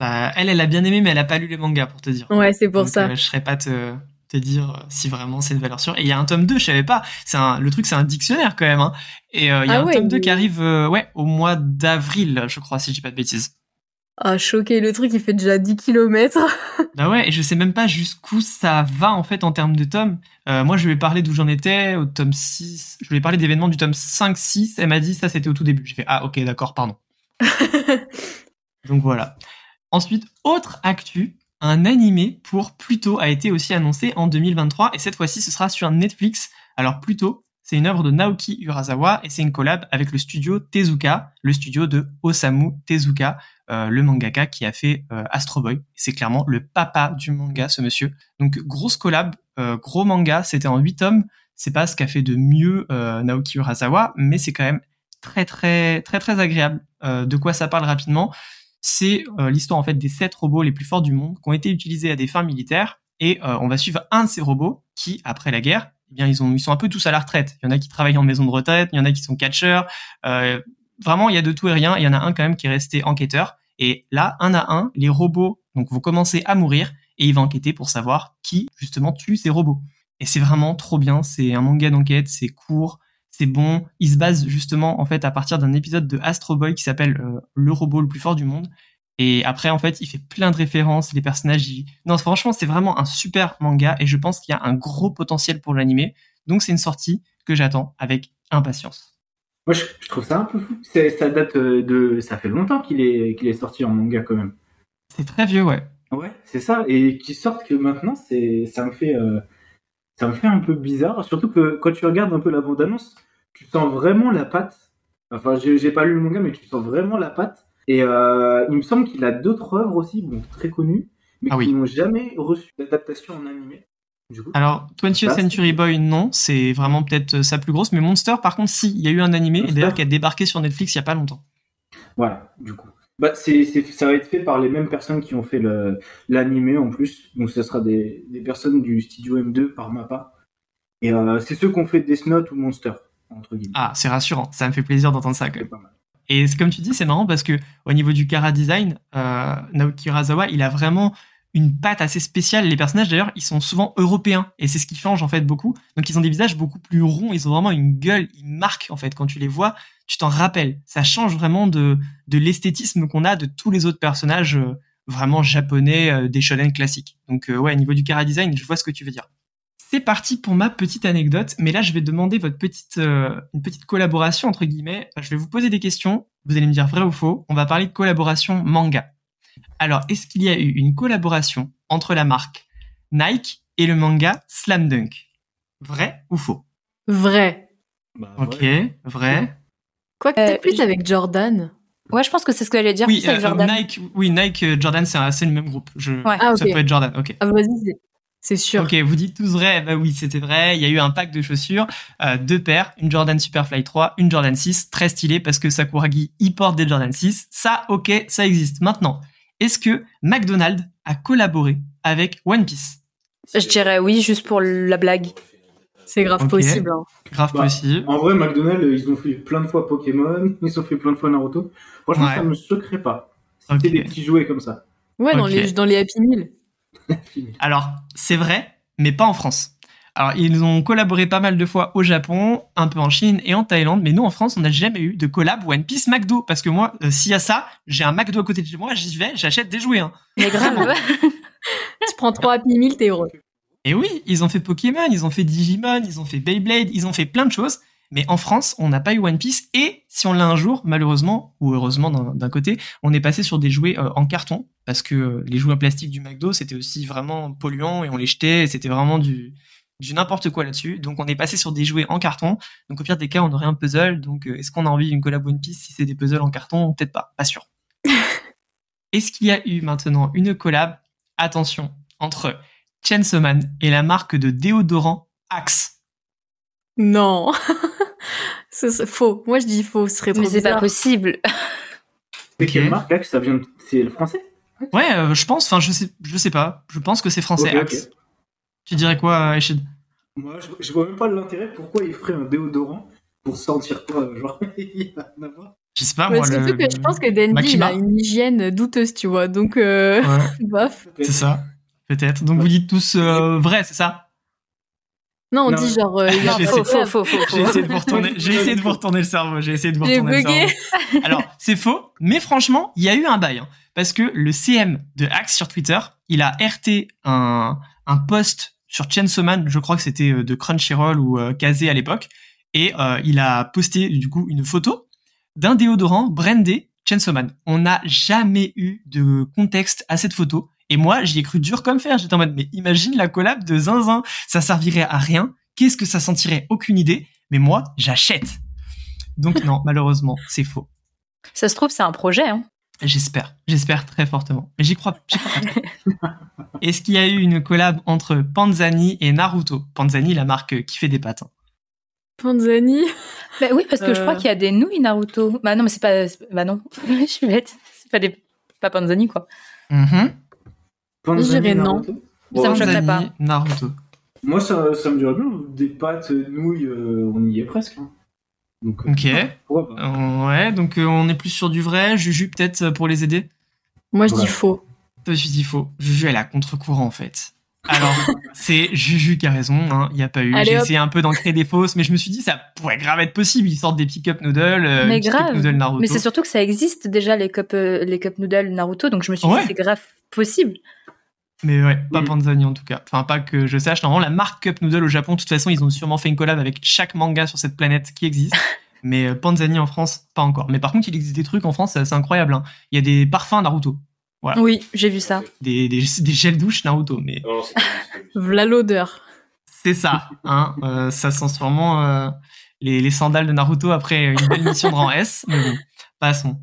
[SPEAKER 1] Bah, elle, elle a bien aimé, mais elle a pas lu les mangas pour te dire.
[SPEAKER 3] Ouais, c'est pour
[SPEAKER 1] Donc,
[SPEAKER 3] ça.
[SPEAKER 1] euh, je serais pas te, te dire euh, si vraiment c'est une valeur sûre. Et il y a un tome 2, je savais pas. C'est le truc, c'est un dictionnaire quand même. Hein. Et euh, il y a
[SPEAKER 3] Ah
[SPEAKER 1] un
[SPEAKER 3] ouais,
[SPEAKER 1] tome 2
[SPEAKER 3] mais-
[SPEAKER 1] qui arrive euh, ouais, au mois d'avril, je crois, si je dis pas de bêtises.
[SPEAKER 3] Ah, choqué, le truc, il fait déjà 10 km.
[SPEAKER 1] Bah ouais, et je sais même pas jusqu'où ça va en fait en termes de tomes. Euh, moi, je lui ai parlé d'où j'en étais au tome 6. Je lui ai parlé d'événements du tome 5-6. Elle m'a dit ça, c'était au tout début. J'ai fait ah, ok, d'accord, pardon. Donc voilà. Ensuite, autre actu, un animé pour Pluto a été aussi annoncé en 2023 et cette fois-ci ce sera sur Netflix. Alors Pluto, c'est une œuvre de Naoki Urasawa et c'est une collab avec le studio Tezuka, le studio de Osamu Tezuka, euh, le mangaka qui a fait euh, Astro Boy. C'est clairement le papa du manga, ce monsieur. Donc grosse collab, euh, gros manga, c'était en 8 tomes. C'est pas ce qu'a fait de mieux Naoki Urasawa, mais c'est quand même très très très très agréable. De quoi ça parle rapidement c'est euh, l'histoire en fait des sept robots les plus forts du monde qui ont été utilisés à des fins militaires et euh, on va suivre un de ces robots qui, après la guerre, eh bien ils ont ils sont un peu tous à la retraite. Il y en a qui travaillent en maison de retraite, il y en a qui sont catcheurs. Euh, vraiment, il y a de tout et rien. Il y en a un quand même qui est resté enquêteur. Et là, un à un, les robots donc vont commencer à mourir et il va enquêter pour savoir qui justement tue ces robots. Et c'est vraiment trop bien. C'est un manga d'enquête, c'est court, c'est bon. Il se base justement en fait à partir d'un épisode de Astro Boy qui s'appelle euh, Le robot le plus fort du monde. Et après en fait, il fait plein de références. Les personnages, non franchement, c'est vraiment un super manga et je pense qu'il y a un gros potentiel pour l'animer. Donc c'est une sortie que j'attends avec impatience.
[SPEAKER 2] Moi, je, je trouve ça un peu fou. Ça date euh, de, ça fait longtemps qu'il est qu'il est sorti en manga quand même.
[SPEAKER 1] C'est très vieux, ouais.
[SPEAKER 2] Ouais, c'est ça. Et qui sortent que maintenant, c'est, ça me fait, euh, ça me fait un peu bizarre. Surtout que quand tu regardes un peu la bande-annonce, tu sens vraiment la patte. Enfin, j'ai, pas lu le manga, mais tu sens vraiment la patte. Et euh, il me semble qu'il a d'autres œuvres aussi, bon, très connues, mais
[SPEAKER 1] Ah
[SPEAKER 2] qui
[SPEAKER 1] oui.
[SPEAKER 2] n'ont jamais reçu d'adaptation en animé. Du coup,
[SPEAKER 1] Alors, 20th
[SPEAKER 2] Bah,
[SPEAKER 1] Century Boy, non, c'est vraiment peut-être euh, sa plus grosse, mais Monster, par contre, si, il y a eu un animé, et d'ailleurs qui a débarqué sur Netflix il y a pas longtemps.
[SPEAKER 2] Voilà, du coup. Bah, c'est, ça va être fait par les mêmes personnes qui ont fait l'animé en plus. Donc, ce sera des, des personnes du studio M2 par MAPPA. Et euh, c'est ceux qui ont fait Death Note ou Monster, entre guillemets.
[SPEAKER 1] Ah, c'est rassurant, ça me fait plaisir d'entendre ça quand même.
[SPEAKER 2] pas mal.
[SPEAKER 1] Et comme tu dis, c'est marrant parce que au niveau du Kara design, euh, Naoki Urasawa, il a vraiment une patte assez spéciale. Les personnages d'ailleurs, ils sont souvent européens et c'est ce qui change en fait beaucoup. Donc ils ont des visages beaucoup plus ronds, ils ont vraiment une gueule, ils marquent en fait quand tu les vois, tu t'en rappelles. Ça change vraiment de l'esthétisme qu'on a de tous les autres personnages euh, vraiment japonais euh, des shonen classiques. Donc euh, ouais, au niveau du Kara design, je vois ce que tu veux dire. C'est parti pour ma petite anecdote, mais là je vais demander votre petite une petite collaboration entre guillemets. Je vais vous poser des questions, vous allez me dire vrai ou faux. On va parler de collaboration manga. Alors, est-ce qu'il y a eu une collaboration entre la marque Nike et le manga Slam Dunk? Vrai ou faux?
[SPEAKER 3] Vrai.
[SPEAKER 2] Bah,
[SPEAKER 1] Ok,
[SPEAKER 2] ouais.
[SPEAKER 1] vrai.
[SPEAKER 3] Quoi que
[SPEAKER 4] Euh,
[SPEAKER 3] plus avec Jordan.
[SPEAKER 4] Ouais, je pense que c'est ce que j'allais dire.
[SPEAKER 1] Oui,
[SPEAKER 4] plus avec
[SPEAKER 1] euh,
[SPEAKER 4] Jordan.
[SPEAKER 1] Nike, oui, Nike, euh, Jordan, c'est un- c'est le même groupe. Je,
[SPEAKER 4] Ouais.
[SPEAKER 3] Ah,
[SPEAKER 1] Ça
[SPEAKER 3] ok.
[SPEAKER 1] peut être Jordan. Ok.
[SPEAKER 3] Ah, vas-y, c'est- sûr.
[SPEAKER 1] Ok, vous dites tous vrai. Bah oui, c'était vrai. Il y a eu un pack de chaussures, euh, deux paires, une Jordan Superfly 3, une Jordan 6, très stylé parce que Sakuragi y porte des Jordan 6. Ça, ok, ça existe. Maintenant, est-ce que McDonald's a collaboré avec One Piece?
[SPEAKER 4] Je dirais oui, juste pour la blague.
[SPEAKER 3] C'est grave possible. hein.
[SPEAKER 1] Grave
[SPEAKER 2] Bah,
[SPEAKER 1] possible.
[SPEAKER 2] En vrai, McDonald's, euh, ils ont fait plein de fois Pokémon, ils ont fait plein de fois Naruto. Franchement,
[SPEAKER 1] Ouais.
[SPEAKER 2] ça me choquerait pas. C'était des petits jouets comme ça.
[SPEAKER 3] Ouais, dans, les, dans les Happy Meal.
[SPEAKER 1] Alors, c'est vrai, mais pas en France. Alors, ils ont collaboré pas mal de fois au Japon, un peu en Chine et en Thaïlande, mais nous, en France, on n'a jamais eu de collab One Piece McDo. Parce que moi, euh, s'il y a ça, j'ai un McDo à côté de chez moi, j'y vais, j'achète des jouets. Hein.
[SPEAKER 4] Mais grave.
[SPEAKER 3] Tu prends trois Happy Meal, t'es heureux.
[SPEAKER 1] Et oui, ils ont fait Pokémon, ils ont fait Digimon, ils ont fait Beyblade, ils ont fait plein de choses. Mais en France, on n'a pas eu One Piece. Et si on l'a un jour, malheureusement, ou heureusement d'un côté, on est passé sur des jouets euh, en carton. Parce que euh, les jouets en plastique du McDo, c'était aussi vraiment polluant et on les jetait. et C'était vraiment du, du n'importe quoi là-dessus. Donc on est passé sur des jouets en carton. Donc au pire des cas, on aurait un puzzle. Donc euh, est-ce qu'on a envie d'une collab One Piece si c'est des puzzles en carton? Peut-être pas, pas sûr. est-ce qu'il y a eu maintenant une collab, attention, entre Chainsaw Man et la marque de déodorant Axe?
[SPEAKER 3] Non. C'est faux. Moi, je dis faux. Ce serait trop
[SPEAKER 4] Mais c'est pas possible.
[SPEAKER 2] C'est
[SPEAKER 1] Ok.
[SPEAKER 2] quelle marque que ça vient de... C'est le français?
[SPEAKER 1] Ouais, euh, je pense, enfin je sais, je sais pas. Je pense que c'est français. Axe. Tu dirais quoi, Echid
[SPEAKER 2] Moi, je, je vois même pas l'intérêt pourquoi ils feraient un déodorant pour sentir quoi. Genre, il.
[SPEAKER 1] Je sais pas
[SPEAKER 3] Ouais,
[SPEAKER 1] moi.
[SPEAKER 3] surtout
[SPEAKER 1] le-
[SPEAKER 3] que je pense que Dendy, il a une hygiène douteuse, tu vois. Donc, euh,
[SPEAKER 1] Ouais,
[SPEAKER 3] bof.
[SPEAKER 1] c'est ça, peut-être. Donc vous dites tous euh, vrai, c'est ça?
[SPEAKER 3] Non, on
[SPEAKER 2] Non.
[SPEAKER 3] dit genre. euh, il
[SPEAKER 4] faux, faux, faux, faux,
[SPEAKER 1] J'ai
[SPEAKER 4] faux.
[SPEAKER 1] essayé de vous retourner, j'ai essayé de vous retourner le cerveau. J'ai essayé de vous retourner le cerveau. Alors c'est faux, mais franchement, il y a eu un bail hein, parce que le CM de Axe sur Twitter, il a RT un un post sur Chainsaw Man, je crois que c'était euh, de Crunchyroll ou euh, Kazé à l'époque, et euh, il a posté du coup une photo d'un déodorant brandé Chainsaw Man. On n'a jamais eu de contexte à cette photo. Et moi, j'y ai cru dur comme fer. J'étais en mode, mais imagine la collab de Zinzin. Ça servirait à rien. Qu'est-ce que ça sentirait? Aucune idée. Mais moi, j'achète. Donc non, malheureusement, c'est faux.
[SPEAKER 4] Ça se trouve, c'est un projet. Hein.
[SPEAKER 1] J'espère, j'espère très fortement. Mais j'y crois, j'y crois pas. Est-ce qu'il y a eu une collab entre Panzani et Naruto? Panzani, la marque qui fait des pâtes. hein.
[SPEAKER 3] Panzani?
[SPEAKER 4] Bah oui, parce que je
[SPEAKER 3] Euh.
[SPEAKER 4] crois qu'il y a des nouilles Naruto. Bah non, mais c'est pas. Bah non, je suis bête. C'est pas des. Pas Panzani, quoi.
[SPEAKER 1] Mhm.
[SPEAKER 2] Panzani,
[SPEAKER 3] dirais non.
[SPEAKER 2] Naruto?
[SPEAKER 4] Ça me choquerait pas.
[SPEAKER 1] Naruto.
[SPEAKER 2] Moi, ça, ça me dirait bien. Des pâtes nouilles, euh, on y est presque. hein. Donc, euh,
[SPEAKER 1] Ok.
[SPEAKER 2] pourquoi pas
[SPEAKER 1] ouais, donc euh, on est plus sur du vrai. Juju, peut-être euh, pour les aider?
[SPEAKER 3] Moi, je
[SPEAKER 2] Ouais.
[SPEAKER 3] dis faux.
[SPEAKER 1] Toi, je dis faux. Juju, elle a contre-courant en fait. Alors, c'est Juju qui a raison, hein. il n'y a pas eu. J'ai essayé un peu d'en créer des fausses, mais je me suis dit, ça pourrait grave être possible. Ils sortent des petits cup noodles, euh,
[SPEAKER 4] Mais grave.
[SPEAKER 1] noodle Naruto.
[SPEAKER 4] Mais c'est surtout que ça existe déjà les cup, euh, les cup noodles Naruto, donc je me suis
[SPEAKER 1] Ouais.
[SPEAKER 4] dit c'est grave possible.
[SPEAKER 1] Mais ouais, pas
[SPEAKER 2] Mm.
[SPEAKER 1] Panzani en tout cas. Enfin, pas que je sache. Normalement, la marque Cup Noodle au Japon, de toute façon, ils ont sûrement fait une collab avec chaque manga sur cette planète qui existe. Mais euh, Panzani en France, pas encore. Mais par contre, il existe des trucs en France, c'est incroyable. hein. Il y a des parfums Naruto, Ah.
[SPEAKER 4] Oui, j'ai vu ça.
[SPEAKER 1] des, des, des gels douche Naruto. Mais.
[SPEAKER 3] V'là l'odeur.
[SPEAKER 1] c'est ça. Hein. Euh, ça sent sûrement euh, les, les sandales de Naruto après une belle mission de rang S. Mais bon, passons.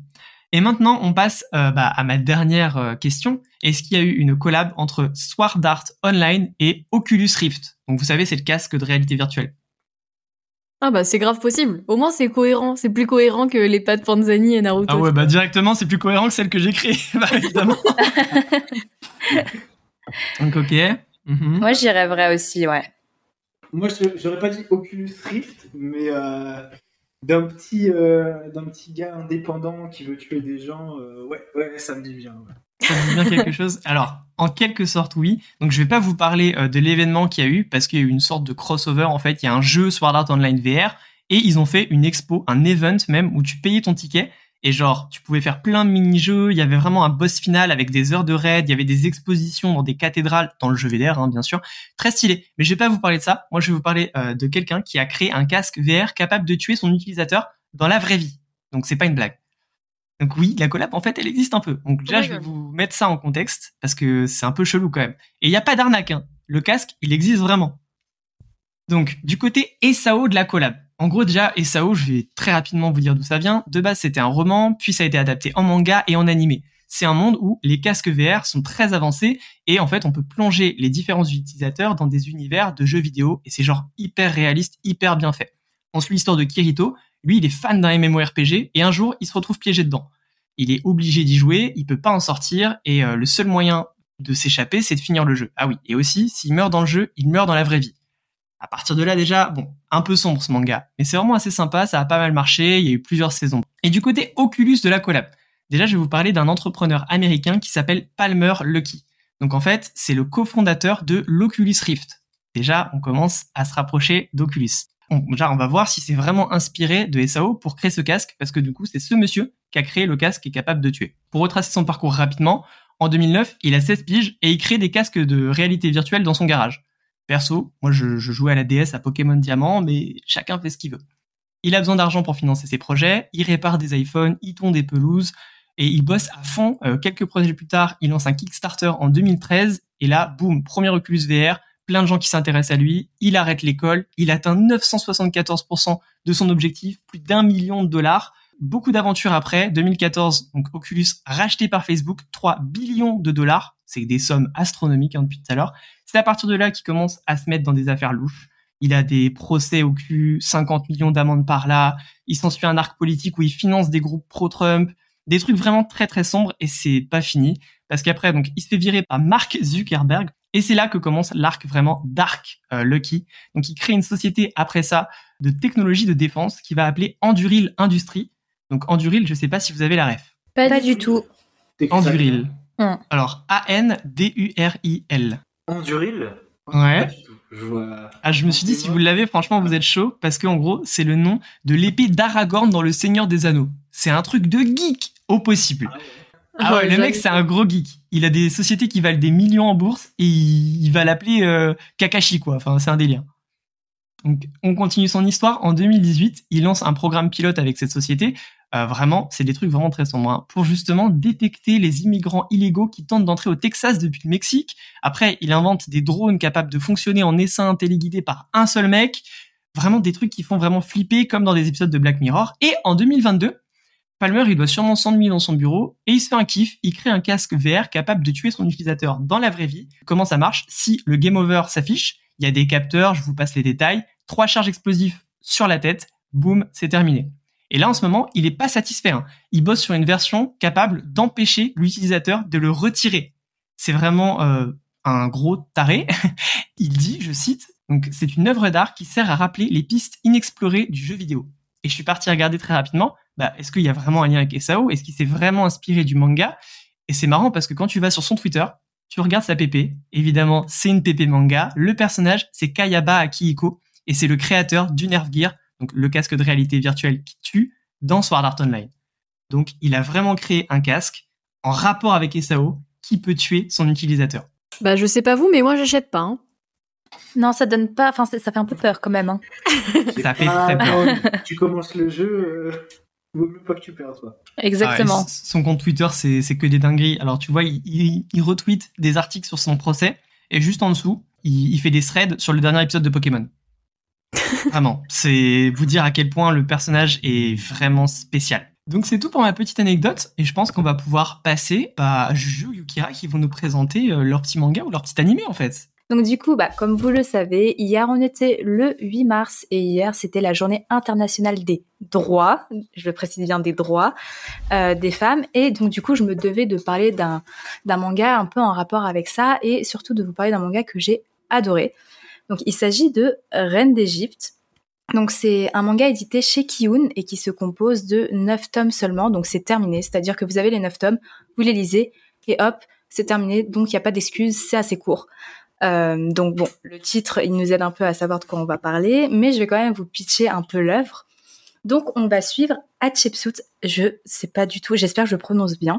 [SPEAKER 1] Et maintenant, on passe euh, bah, à ma dernière euh, question. Est-ce qu'il y a eu une collab entre Sword Art Online et Oculus Rift? Donc, vous savez, c'est le casque de réalité virtuelle.
[SPEAKER 3] Ah bah c'est grave possible. Au moins c'est cohérent. C'est plus cohérent que les pattes Panzani et Naruto.
[SPEAKER 1] Ah ouais, bah directement, c'est plus cohérent que celle que j'ai créée, bah évidemment. Donc, ok. Mhm.
[SPEAKER 4] Moi, j'irais vrai aussi, ouais.
[SPEAKER 2] Moi, je- j'aurais pas dit Oculus Rift, mais euh, d'un petit, euh, petit gars indépendant qui veut tuer des gens, euh, ouais, ouais, ça me dit bien. ouais.
[SPEAKER 1] Ça vous dit bien quelque chose Alors, en quelque sorte, oui. Donc, je vais pas vous parler euh, de l'événement qu'il y a eu parce qu'il y a eu une sorte de crossover. En fait, il y a un jeu Sword Art Online VR et ils ont fait une expo, un event même où tu payais ton ticket et genre tu pouvais faire plein de mini-jeux. Il y avait vraiment un boss final avec des heures de raid. Il y avait des expositions dans des cathédrales dans le jeu VR, hein, bien sûr, très stylé. Mais je vais pas vous parler de ça. Moi, je vais vous parler euh, de quelqu'un qui a créé un casque VR capable de tuer son utilisateur dans la vraie vie. Donc, c'est pas une blague. Donc oui, la collab, en fait, elle existe un peu. Donc déjà,
[SPEAKER 3] Oh
[SPEAKER 1] je vais vous mettre ça en contexte, parce que c'est un peu chelou quand même. Et il n'y a pas d'arnaque, hein. Le casque, il existe vraiment. Donc, du côté SAO de la collab. En gros, déjà, SAO, je vais très rapidement vous dire d'où ça vient. De base, c'était un roman, puis ça a été adapté en manga et en animé. C'est un monde où les casques VR sont très avancés et en fait, on peut plonger les différents utilisateurs dans des univers de jeux vidéo et c'est genre hyper réaliste, hyper bien fait. On suit l'histoire de Kirito. Lui, il est fan d'un MMORPG et un jour, il se retrouve piégé dedans. Il est obligé d'y jouer, il peut pas en sortir et euh, le seul moyen de s'échapper, c'est de finir le jeu. Ah oui, et aussi, s'il meurt dans le jeu, il meurt dans la vraie vie. À partir de là, déjà, bon, un peu sombre ce manga, mais c'est vraiment assez sympa, ça a pas mal marché, il y a eu plusieurs saisons. Et du côté Oculus de la collab, déjà, je vais vous parler d'un entrepreneur américain qui s'appelle Palmer Lucky. Donc en fait, c'est le cofondateur de l'Oculus Rift. Déjà, on commence à se rapprocher d'Oculus. Bon, déjà, on va voir si c'est vraiment inspiré de SAO pour créer ce casque, parce que du coup, c'est ce monsieur qui a créé le casque qui capable de tuer. Pour retracer son parcours rapidement, en 2009, il a 16 piges et il crée des casques de réalité virtuelle dans son garage. Perso, moi je, jouais à la DS à Pokémon Diamant, mais chacun fait ce qu'il veut. Il a besoin d'argent pour financer ses projets, il répare des iPhones, il tond des pelouses, et il bosse à fond. Euh, quelques projets plus tard, il lance un Kickstarter en 2013, et là, boum, premier Oculus VR, plein de gens qui s'intéressent à lui, il arrête l'école, il atteint 974% de son objectif, plus d'un million de dollars, beaucoup d'aventures après, 2014, donc Oculus racheté par Facebook, 3 billions de dollars, c'est des sommes astronomiques hein, depuis tout à l'heure, c'est à partir de là qu'il commence à se mettre dans des affaires louches. Il a des procès au cul, 50 millions d'amendes par là. Il s'ensuit un arc politique où il finance des groupes pro-Trump, des trucs vraiment très très sombres et c'est pas fini parce qu'après donc il se fait virer par Mark Zuckerberg et c'est là que commence l'arc vraiment dark euh, Lucky. Donc il crée une société après ça de technologie de défense qui va appeler Enduril Industries. Donc Enduril, je sais pas si vous avez la ref.
[SPEAKER 4] Pas, du tout.
[SPEAKER 1] Enduril.
[SPEAKER 4] Hum.
[SPEAKER 1] Alors A N D U R I L.
[SPEAKER 2] Enduril
[SPEAKER 1] Ouais.
[SPEAKER 2] Je vois.
[SPEAKER 1] Ah, je me suis dit, si vous l'avez, franchement, vous êtes chaud, parce qu'en gros, c'est le nom de l'épée d'Aragorn dans Le Seigneur des Anneaux. C'est un truc de geek au possible. Ah ouais, le mec, c'est un gros geek. Il a des sociétés qui valent des millions en bourse et il, il va l'appeler euh, Kakashi, quoi. Enfin, c'est un délire. Donc, on continue son histoire. En 2018, il lance un programme pilote avec cette société. Euh, vraiment, c'est des trucs vraiment très sombres. hein, pour justement détecter les immigrants illégaux qui tentent d'entrer au Texas depuis le Mexique. Après, il invente des drones capables de fonctionner en essaim téléguidé par un seul mec. Vraiment des trucs qui font vraiment flipper, comme dans des épisodes de Black Mirror. Et en 2022, Palmer, il doit sûrement s'ennuyer dans son bureau et il se fait un kiff. Il crée un casque VR capable de tuer son utilisateur dans la vraie vie. Comment ça marche? Si le game over s'affiche, il y a des capteurs, je vous passe les détails, trois charges explosives sur la tête, boum, c'est terminé. Et là, en ce moment, il est pas satisfait. hein. Il bosse sur une version capable d'empêcher l'utilisateur de le retirer. C'est vraiment euh, un gros taré. il dit, je cite, donc c'est une œuvre d'art qui sert à rappeler les pistes inexplorées du jeu vidéo. Et je suis parti regarder très rapidement, bah, est-ce qu'il y a vraiment un lien avec SAO Est-ce qu'il s'est vraiment inspiré du manga? Et c'est marrant parce que quand tu vas sur son Twitter, tu regardes sa PP, évidemment c'est une PP manga, le personnage c'est Kayaba Akihiko, et c'est le créateur du Nerf Gear, donc le casque de réalité virtuelle qui tue, dans Sword Art Online. Donc il a vraiment créé un casque en rapport avec SAO qui peut tuer son utilisateur.
[SPEAKER 3] Bah je sais pas vous, mais moi j'achète pas. Hein.
[SPEAKER 4] Non, ça donne pas. Enfin, ça fait un peu peur quand même. Hein.
[SPEAKER 1] ça fait très peur.
[SPEAKER 2] tu commences le jeu, euh, vaut mieux pas que tu perds, toi.
[SPEAKER 4] Exactement.
[SPEAKER 1] Ah son compte Twitter, c'est que des dingueries. Alors, tu vois, il, il, retweet des articles sur son procès, et juste en dessous, il, il fait des threads sur le dernier épisode de Pokémon. vraiment, c'est vous dire à quel point le personnage est vraiment spécial. Donc c'est tout pour ma petite anecdote et je pense qu'on va pouvoir passer à Juju Yukira qui vont nous présenter euh, leur petit manga ou leur petit animé en fait.
[SPEAKER 4] Donc du coup, bah, comme vous le savez, hier on était le 8 mars et hier c'était la journée internationale des droits, je le précise bien des droits euh, des femmes et donc du coup je me devais de parler d'un manga un peu en rapport avec ça et surtout de vous parler d'un manga que j'ai adoré. Donc il s'agit de Reine d'Égypte. Donc c'est un manga édité chez Kiun et qui se compose de 9 tomes seulement, donc c'est terminé, c'est-à-dire que vous avez les 9 tomes, vous les lisez et hop, c'est terminé, donc il n'y a pas d'excuse, c'est assez court. Euh, donc bon, le titre, il nous aide un peu à savoir de quoi on va parler, mais je vais quand même vous pitcher un peu l'œuvre. Donc on va suivre Hatshepsut, je sais pas du tout, j'espère que je prononce bien,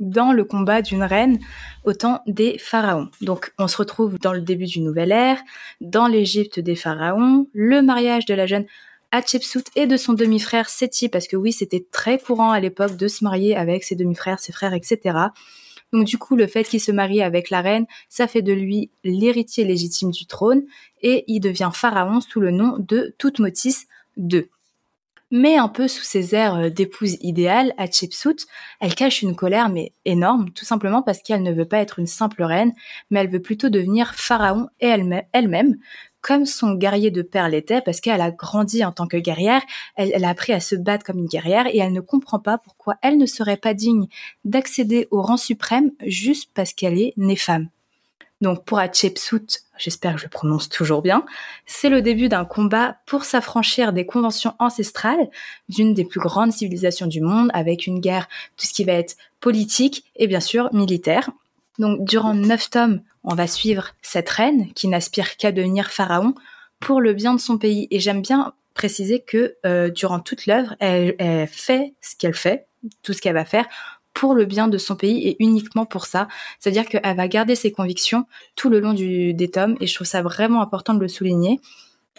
[SPEAKER 4] dans le combat d'une reine au temps des pharaons. Donc on se retrouve dans le début du nouvel ère, dans l'Égypte des pharaons, le mariage de la jeune Hatshepsut et de son demi-frère Seti, parce que oui, c'était très courant à l'époque de se marier avec ses demi-frères, ses frères, etc. Donc du coup, le fait qu'il se marie avec la reine, ça fait de lui l'héritier légitime du trône et il devient pharaon sous le nom de Toutmotis II. Mais un peu sous ses airs euh, d'épouse idéale, Hatshepsut, elle cache une colère mais énorme, tout simplement parce qu'elle ne veut pas être une simple reine, mais elle veut plutôt devenir pharaon elle-même, comme son guerrier de père l'était, parce qu'elle a grandi en tant que guerrière, elle, a appris à se battre comme une guerrière, et elle ne comprend pas pourquoi elle ne serait pas digne d'accéder au rang suprême juste parce qu'elle est née femme. Donc pour Hatshepsut, j'espère que je le prononce toujours bien, c'est le début d'un combat pour s'affranchir des conventions ancestrales d'une des plus grandes civilisations du monde, avec une guerre, tout ce qui va être politique et bien sûr militaire. Donc durant neuf tomes, on va suivre cette reine qui n'aspire qu'à devenir pharaon pour le bien de son pays. Et j'aime bien préciser que euh, durant toute l'œuvre, elle, fait ce qu'elle fait, tout ce qu'elle va faire pour le bien de son pays et uniquement pour ça. C'est-à-dire qu'elle va garder ses convictions tout le long des tomes et je trouve ça vraiment important de le souligner.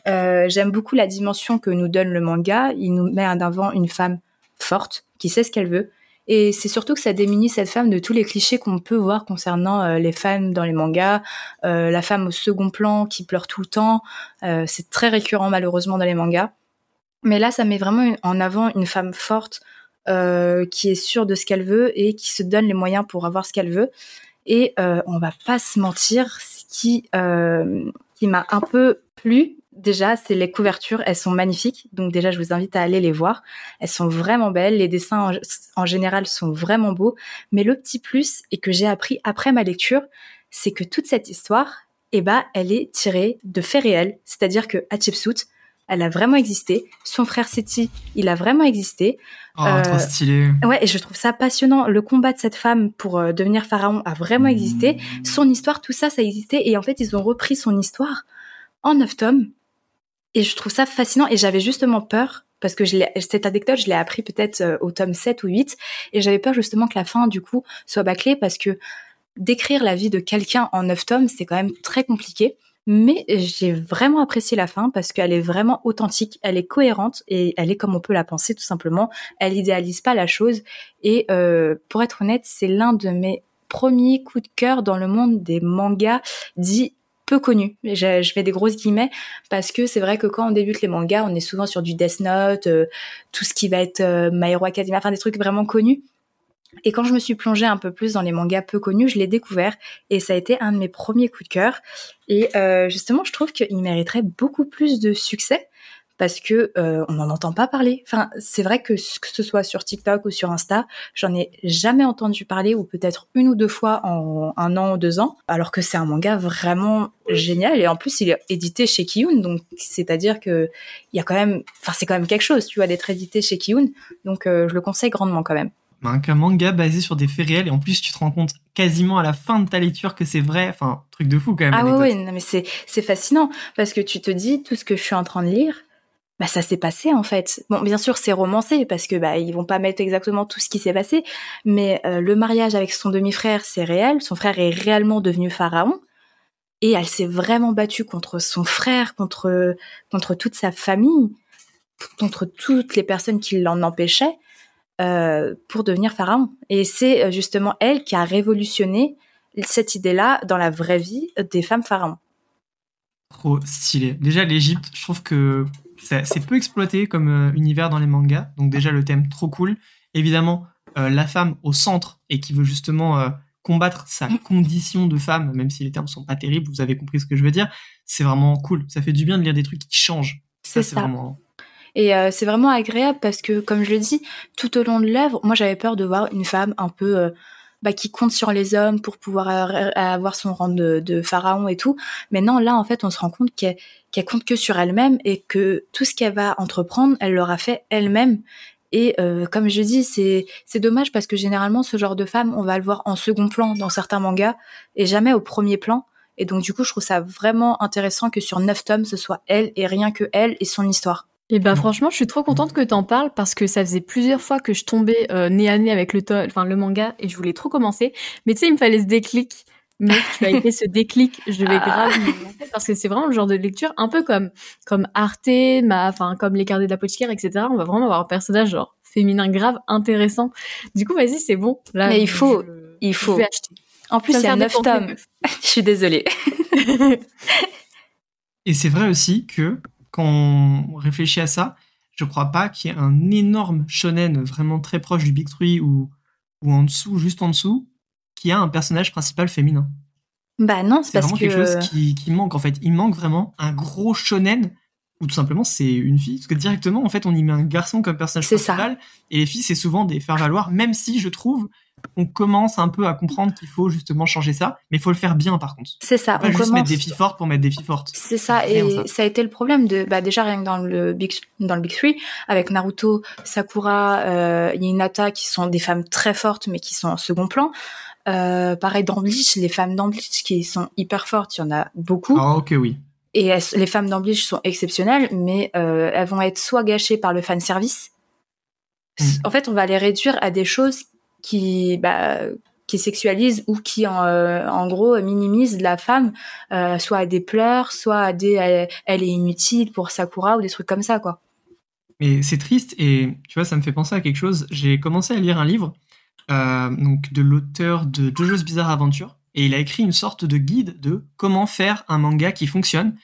[SPEAKER 4] Euh, j'aime beaucoup la dimension que nous donne le manga. Il nous met en avant une femme forte qui sait ce qu'elle veut, et c'est surtout que ça démunit cette femme de tous les clichés qu'on peut voir concernant euh, les femmes dans les mangas, euh, la femme au second plan qui pleure tout le temps. Euh, c'est très récurrent malheureusement dans les mangas. Mais là, ça met vraiment en avant une femme forte qui est sûre de ce qu'elle veut et qui se donne les moyens pour avoir ce qu'elle veut. Et on va pas se mentir, ce qui qui m'a un peu plu déjà, c'est les couvertures, elles sont magnifiques. Donc déjà, je vous invite à aller les voir. Elles sont vraiment belles. Les dessins en, général sont vraiment beaux. Mais le petit plus et que j'ai appris après ma lecture, c'est que toute cette histoire, eh ben, elle est tirée de faits réels. C'est-à-dire que Hatshepsut, elle a vraiment existé. Son frère Seti, il a vraiment existé.
[SPEAKER 1] Oh, trop euh, stylé.
[SPEAKER 4] Ouais, et je trouve ça passionnant. Le combat de cette femme pour euh, devenir pharaon a vraiment existé. Son histoire, tout ça, ça a existé. Et en fait, ils ont repris son histoire en neuf tomes et je trouve ça fascinant et j'avais justement peur parce que je cette anecdote, je l'ai appris peut-être euh, au tome 7 ou 8 et j'avais peur justement que la fin du coup soit bâclée parce que d'écrire la vie de quelqu'un en 9 tomes, c'est quand même très compliqué. Mais j'ai vraiment apprécié la fin parce qu'elle est vraiment authentique, elle est cohérente et elle est comme on peut la penser tout simplement. Elle idéalise pas la chose et euh, pour être honnête, c'est l'un de mes premiers coups de cœur dans le monde des mangas dits peu connu. Je, je fais des grosses guillemets parce que c'est vrai que quand on débute les mangas, on est souvent sur du Death Note, euh, tout ce qui va être euh, My Hero Academia, enfin des trucs vraiment connus. Et quand je me suis plongée un peu plus dans les mangas peu connus, je l'ai découvert et ça a été un de mes premiers coups de cœur. Et euh, justement, je trouve qu'il mériterait beaucoup plus de succès parce que euh, on n'en entend pas parler. Enfin, c'est vrai que que ce soit sur TikTok ou sur Insta, j'en ai jamais entendu parler ou peut-être une ou deux fois en un an ou deux ans, alors que c'est un manga vraiment génial et en plus il est édité chez Kiyun, donc c'est-à-dire que il y a quand même, enfin c'est quand même quelque chose, tu vois, d'être édité chez Kiyun, donc euh, je le conseille grandement quand même.
[SPEAKER 1] Un manga basé sur des faits réels et en plus tu te rends compte quasiment à la fin de ta lecture que c'est vrai, enfin truc de fou quand même.
[SPEAKER 4] Ah oui, non mais c'est c'est fascinant parce que tu te dis tout ce que je suis en train de lire bah ça s'est passé en fait. Bon, bien sûr, c'est romancé parce que bah ils vont pas mettre exactement tout ce qui s'est passé, mais euh, le mariage avec son demi-frère, c'est réel. Son frère est réellement devenu pharaon et elle s'est vraiment battue contre son frère, contre contre toute sa famille, contre toutes les personnes qui l'en empêchaient euh, pour devenir pharaon. Et c'est euh, justement elle qui a révolutionné cette idée-là dans la vraie vie des femmes pharaons.
[SPEAKER 1] Trop stylé. Déjà l'Égypte, je trouve que c'est peu exploité comme euh, univers dans les mangas. Donc déjà le thème trop cool. Évidemment, euh, la femme au centre et qui veut justement euh, combattre sa condition de femme, même si les termes sont pas terribles, vous avez compris ce que je veux dire. C'est vraiment cool. Ça fait du bien de lire des trucs qui changent.
[SPEAKER 4] Ça, c'est vraiment. Et c'est vraiment agréable parce que, comme je le dis, tout au long de l'œuvre, moi j'avais peur de voir une femme un peu bah, qui compte sur les hommes pour pouvoir avoir son rang de, pharaon et tout. Mais non, là en fait, on se rend compte qu'elle qu'elle compte que sur elle-même et que tout ce qu'elle va entreprendre, elle l'aura fait elle-même. Et euh, comme je dis, c'est c'est dommage parce que généralement ce genre de femme, on va le voir en second plan dans certains mangas et jamais au premier plan. Et donc du coup, je trouve ça vraiment intéressant que sur neuf tomes, ce soit elle et rien que elle et son histoire.
[SPEAKER 3] Et bah franchement, je suis trop contente que t'en parles parce que ça faisait plusieurs fois que je tombais euh, nez à nez avec le enfin le manga et je voulais trop commencer. Mais tu sais, il me fallait ce déclic mais tu as été ce déclic, je vais grave parce que c'est vraiment le genre de lecture un peu comme comme Arte, ma, enfin comme les carnets d'apothicaire, etc. On va vraiment avoir un personnage genre féminin grave intéressant. Du coup, vas-y, c'est bon.
[SPEAKER 4] Là, mais il faut, il faut. acheter. En plus, il y a neuf tomes. je suis désolée.
[SPEAKER 1] Et c'est vrai aussi que quand on réfléchit à ça, je crois pas qu'il y ait un énorme shonen vraiment très proche du Big Three ou ou en dessous, juste en dessous, qui a un personnage principal féminin.
[SPEAKER 4] Bah non, c'est parce
[SPEAKER 1] vraiment quelque chose qui, qui, manque en fait. Il manque vraiment un gros shonen ou tout simplement c'est une fille parce que directement en fait on y met un garçon comme personnage principal et les filles c'est souvent des faire valoir même si je trouve on commence un peu à comprendre qu'il faut justement changer ça mais il faut le faire bien par contre
[SPEAKER 4] c'est ça
[SPEAKER 1] pas on juste mettre des filles fortes pour mettre des filles fortes
[SPEAKER 4] c'est ça et ça. a été le problème de bah déjà rien que dans le big dans le big three avec Naruto Sakura euh, Hinata qui sont des femmes très fortes mais qui sont en second plan euh, pareil dans Bleach, les femmes dans Bleach qui sont hyper fortes, il y en a beaucoup.
[SPEAKER 1] Ah ok oui.
[SPEAKER 4] Et les femmes dans Bleach sont exceptionnelles, mais euh, elles vont être soit gâchées par le fan service. Mm. En fait, on va les réduire à des choses qui bah, qui sexualisent ou qui en, euh, gros minimisent la femme, euh, soit à des pleurs, soit à des elle, est inutile pour Sakura ou des trucs comme ça quoi.
[SPEAKER 1] Mais c'est triste et tu vois ça me fait penser à quelque chose. J'ai commencé à lire un livre euh, donc de l'auteur de JoJo's Bizarre Adventure, et il a écrit une sorte de guide de comment faire un manga qui fonctionne.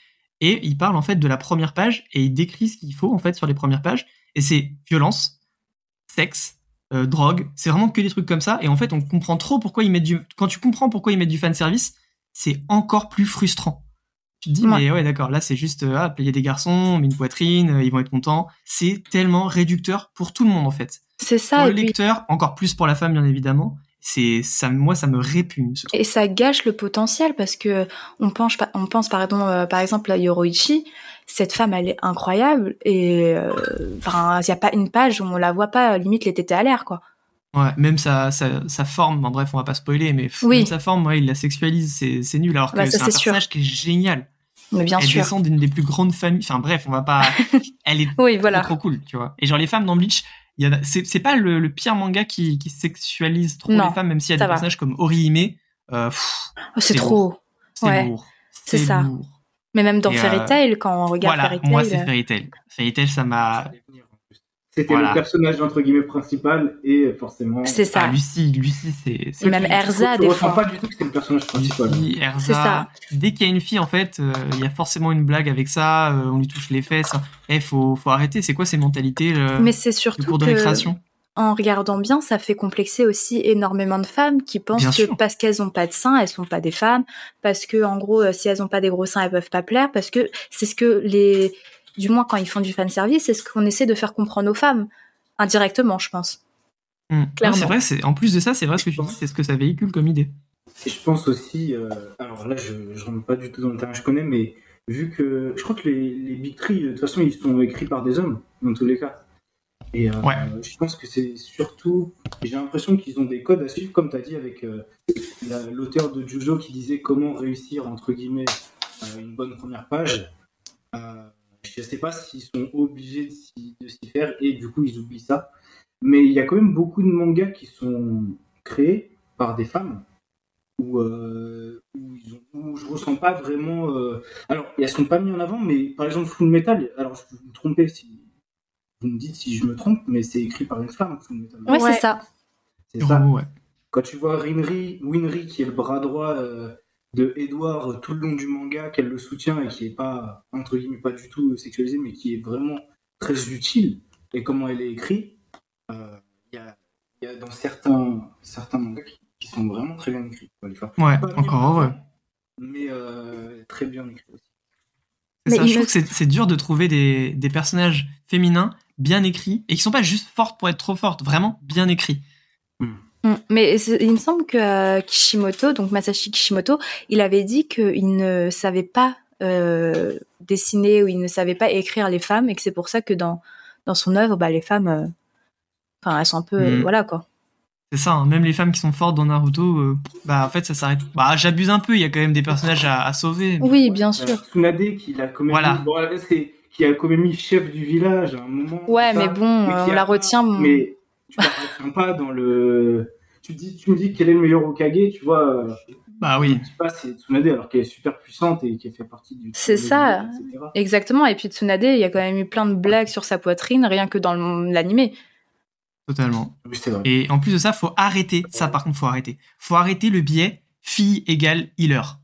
[SPEAKER 1] Et il parle en fait de la première page et il décrit ce qu'il faut en fait sur les premières pages. Et c'est violence, sexe, euh, drogue. C'est vraiment que des trucs comme ça. Et en fait, on comprend trop pourquoi ils mettent du. Quand tu comprends pourquoi ils mettent du fan service, c'est encore plus frustrant. Tu te dis, mais ouais, d'accord, là c'est juste, euh, ah, il y a des garçons, on met une poitrine, ils vont être contents. C'est tellement réducteur pour tout le monde en fait.
[SPEAKER 4] C'est ça.
[SPEAKER 1] Pour le lecteur, encore plus pour la femme, bien évidemment. C'est ça, moi, ça me répugne.
[SPEAKER 4] Et ça gâche le potentiel parce que on pense, on pense pardon, euh, par exemple à Yoroichi. Cette femme, elle est incroyable et euh, enfin, il y a pas une page où on la voit pas limite les tétés à l'air, quoi.
[SPEAKER 1] Ouais, même sa, sa, sa forme, en bref, on va pas spoiler, mais oui. sa forme, ouais, il la sexualise, c'est nul, alors que bah, c'est un personnage qui est génial.
[SPEAKER 4] Mais bien
[SPEAKER 1] elle
[SPEAKER 4] sûr.
[SPEAKER 1] descend d'une des plus grandes familles. Enfin bref, on va pas. Elle est oui, voilà. trop cool, tu vois. Et genre les femmes dans Bleach, c'est pas le, pire manga qui, sexualise trop les femmes, même s'il y a des personnages comme Orihime. Euh,
[SPEAKER 4] oh, c'est trop.
[SPEAKER 1] C'est lourd.
[SPEAKER 4] C'est ça. Mais même dans Fairy euh, Tail, quand on regarde
[SPEAKER 1] voilà,
[SPEAKER 4] Fairy Tail.
[SPEAKER 1] Moi, c'est euh, Fairy Tail. Fairy Tail, ça m'a.
[SPEAKER 2] C'était le personnage entre guillemets principal et forcément.
[SPEAKER 4] C'est ça.
[SPEAKER 1] Ah, Lucie, Lucie, c'est.
[SPEAKER 4] Et même Erza, des fois.
[SPEAKER 2] pas du tout que c'est le personnage principal.
[SPEAKER 1] C'est ça. Dès qu'il y a une fille, en fait, euh, il y a forcément une blague avec ça. Euh, on lui touche les fesses. Eh, faut, faut arrêter. C'est quoi ces mentalités euh,
[SPEAKER 4] Mais c'est surtout
[SPEAKER 1] de récréation?
[SPEAKER 4] En regardant bien, ça fait complexer aussi énormément de femmes qui pensent que parce qu'elles ont pas de seins, elles sont pas des femmes, parce que en gros, si elles ont pas des gros seins, elles peuvent pas plaire, parce que c'est ce que les du moins quand ils font du fan service, c'est ce qu'on essaie de faire comprendre aux femmes indirectement, je pense.
[SPEAKER 1] Mmh. Clairement. c'est vrai. C'est en plus de ça, c'est vrai ce que tu dis, c'est ce que ça véhicule comme idée.
[SPEAKER 2] Et je pense aussi, euh, alors là, je, ne rentre pas du tout dans le terrain, je connais, mais vu que je crois que les, les Big Three, de toute façon, ils sont écrits par des hommes dans tous les cas. Et euh, je pense que c'est surtout, j'ai l'impression qu'ils ont des codes à suivre, comme tu as dit avec euh, l'auteur de Jujo qui disait comment réussir, entre guillemets, euh, une bonne première page. je ne sais pas s'ils sont obligés de s'y faire et du coup ils oublient ça. Mais il y a quand même beaucoup de mangas qui sont créés par des femmes où, où, je ressens pas vraiment. Alors, elles sont pas mis en avant, mais par exemple Full Metal, alors je vais me tromper si vous me dites si je me trompe, mais c'est écrit par une femme.
[SPEAKER 4] Ouais, c'est ça.
[SPEAKER 2] C'est ça. Ouais. Quand tu vois Rinri, Winry, qui est le bras droit euh, de Edward tout le long du manga, qu'elle le soutient et qui est pas, entre guillemets, pas du tout sexualisé, mais qui est vraiment très utile, et comment elle est écrite, euh, il y, a, dans certains, certains mangas qui, sont vraiment très bien écrits.
[SPEAKER 1] Ouais, encore heureux.
[SPEAKER 2] Mais euh, très bien écrits aussi.
[SPEAKER 1] Ça, je trouve que c'est dur de trouver des, des personnages féminins bien écrits et qui sont pas juste fortes pour être trop fortes, vraiment bien écrits.
[SPEAKER 4] Mm. Mais il me semble que euh, Kishimoto, donc Masashi Kishimoto, il avait dit qu'il ne savait pas euh, dessiner ou il ne savait pas écrire les femmes et que c'est pour ça que dans, dans son œuvre, bah, les femmes, euh, enfin, elles sont un peu, mm. voilà quoi.
[SPEAKER 1] C'est ça, hein. même les femmes qui sont fortes dans Naruto, bah en fait ça s'arrête. Bah j'abuse un peu, il y a quand même des personnages à, sauver.
[SPEAKER 4] Oui, bien sûr.
[SPEAKER 2] Tsunade qui a quand même voilà. Qui a quand même mis chef du village à un moment.
[SPEAKER 4] Ouais, mais bon, on la retient.
[SPEAKER 2] Mais tu la pas dans le. Tu, dis, tu me dis quel est le meilleur Okage, tu vois.
[SPEAKER 1] Bah oui.
[SPEAKER 2] Tu pas c'est Tsunade alors qu'elle est super puissante et qui fait partie du.
[SPEAKER 4] C'est ça, exactement. Et puis Tsunade, il y a quand même eu plein de blagues sur sa poitrine, rien que dans l'animé.
[SPEAKER 1] Totalement. Et en plus de ça, faut arrêter. Ça, par contre, faut arrêter. Faut arrêter le biais fille égale healer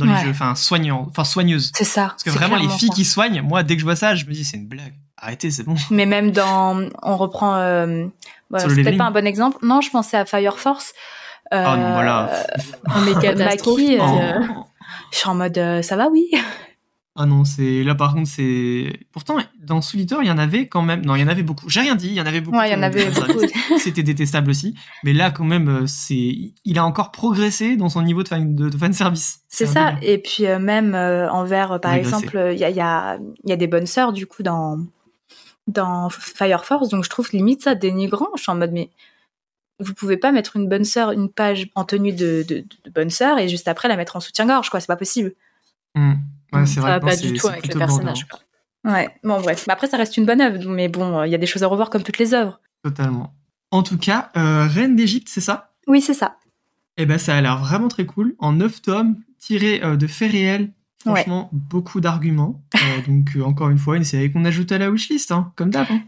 [SPEAKER 1] dans les jeux, enfin soignant, enfin soigneuse.
[SPEAKER 4] C'est ça.
[SPEAKER 1] Parce que vraiment les filles qui soignent, moi dès que je vois ça, je me dis c'est une blague. Arrêtez, c'est bon.
[SPEAKER 4] Mais même dans, on reprend, euh, c'est peut-être pas un bon exemple. Non, je pensais à Fire Force.
[SPEAKER 1] Euh, oh non, voilà.
[SPEAKER 3] En méga Maki,
[SPEAKER 4] euh, je suis en mode, euh, ça va, oui.
[SPEAKER 1] Ah non, c'est là par contre c'est. Pourtant dans Soul il y en avait quand même. Non, il y en avait beaucoup. J'ai rien dit, il y en avait beaucoup.
[SPEAKER 4] Ouais, il y en avait beaucoup.
[SPEAKER 1] C'était détestable aussi, mais là quand même euh, c'est. Il a encore progressé dans son niveau de fan de, fan service.
[SPEAKER 4] C'est ça. Et puis euh, même euh, envers, par exemple, il y a, y, a, y a des bonnes sœurs du coup dans dans Fire Force, donc je trouve limite ça dénigrant. Je suis en mode mais vous pouvez pas mettre une bonne sœur, une page en tenue de, de, de bonne sœur et juste après la mettre en soutien-gorge, quoi. C'est pas possible.
[SPEAKER 1] Hmm. Ouais,
[SPEAKER 3] ça
[SPEAKER 1] vrai,
[SPEAKER 3] va pas du tout avec le personnage.
[SPEAKER 4] Ouais, bon bref. Mais après, ça reste une bonne œuvre, mais bon, il y a des choses à revoir comme toutes les œuvres.
[SPEAKER 1] Totalement. En tout cas, euh, Reine d'Égypte, c'est ça?
[SPEAKER 4] Oui, c'est ça.
[SPEAKER 1] Eh ben, ça a l'air vraiment très cool. En neuf tomes, tirés euh, de faits réels. Franchement, beaucoup d'arguments. Euh, donc, encore une fois, une série qu'on ajoute à la wishlist, hein, comme d'hab. Hein.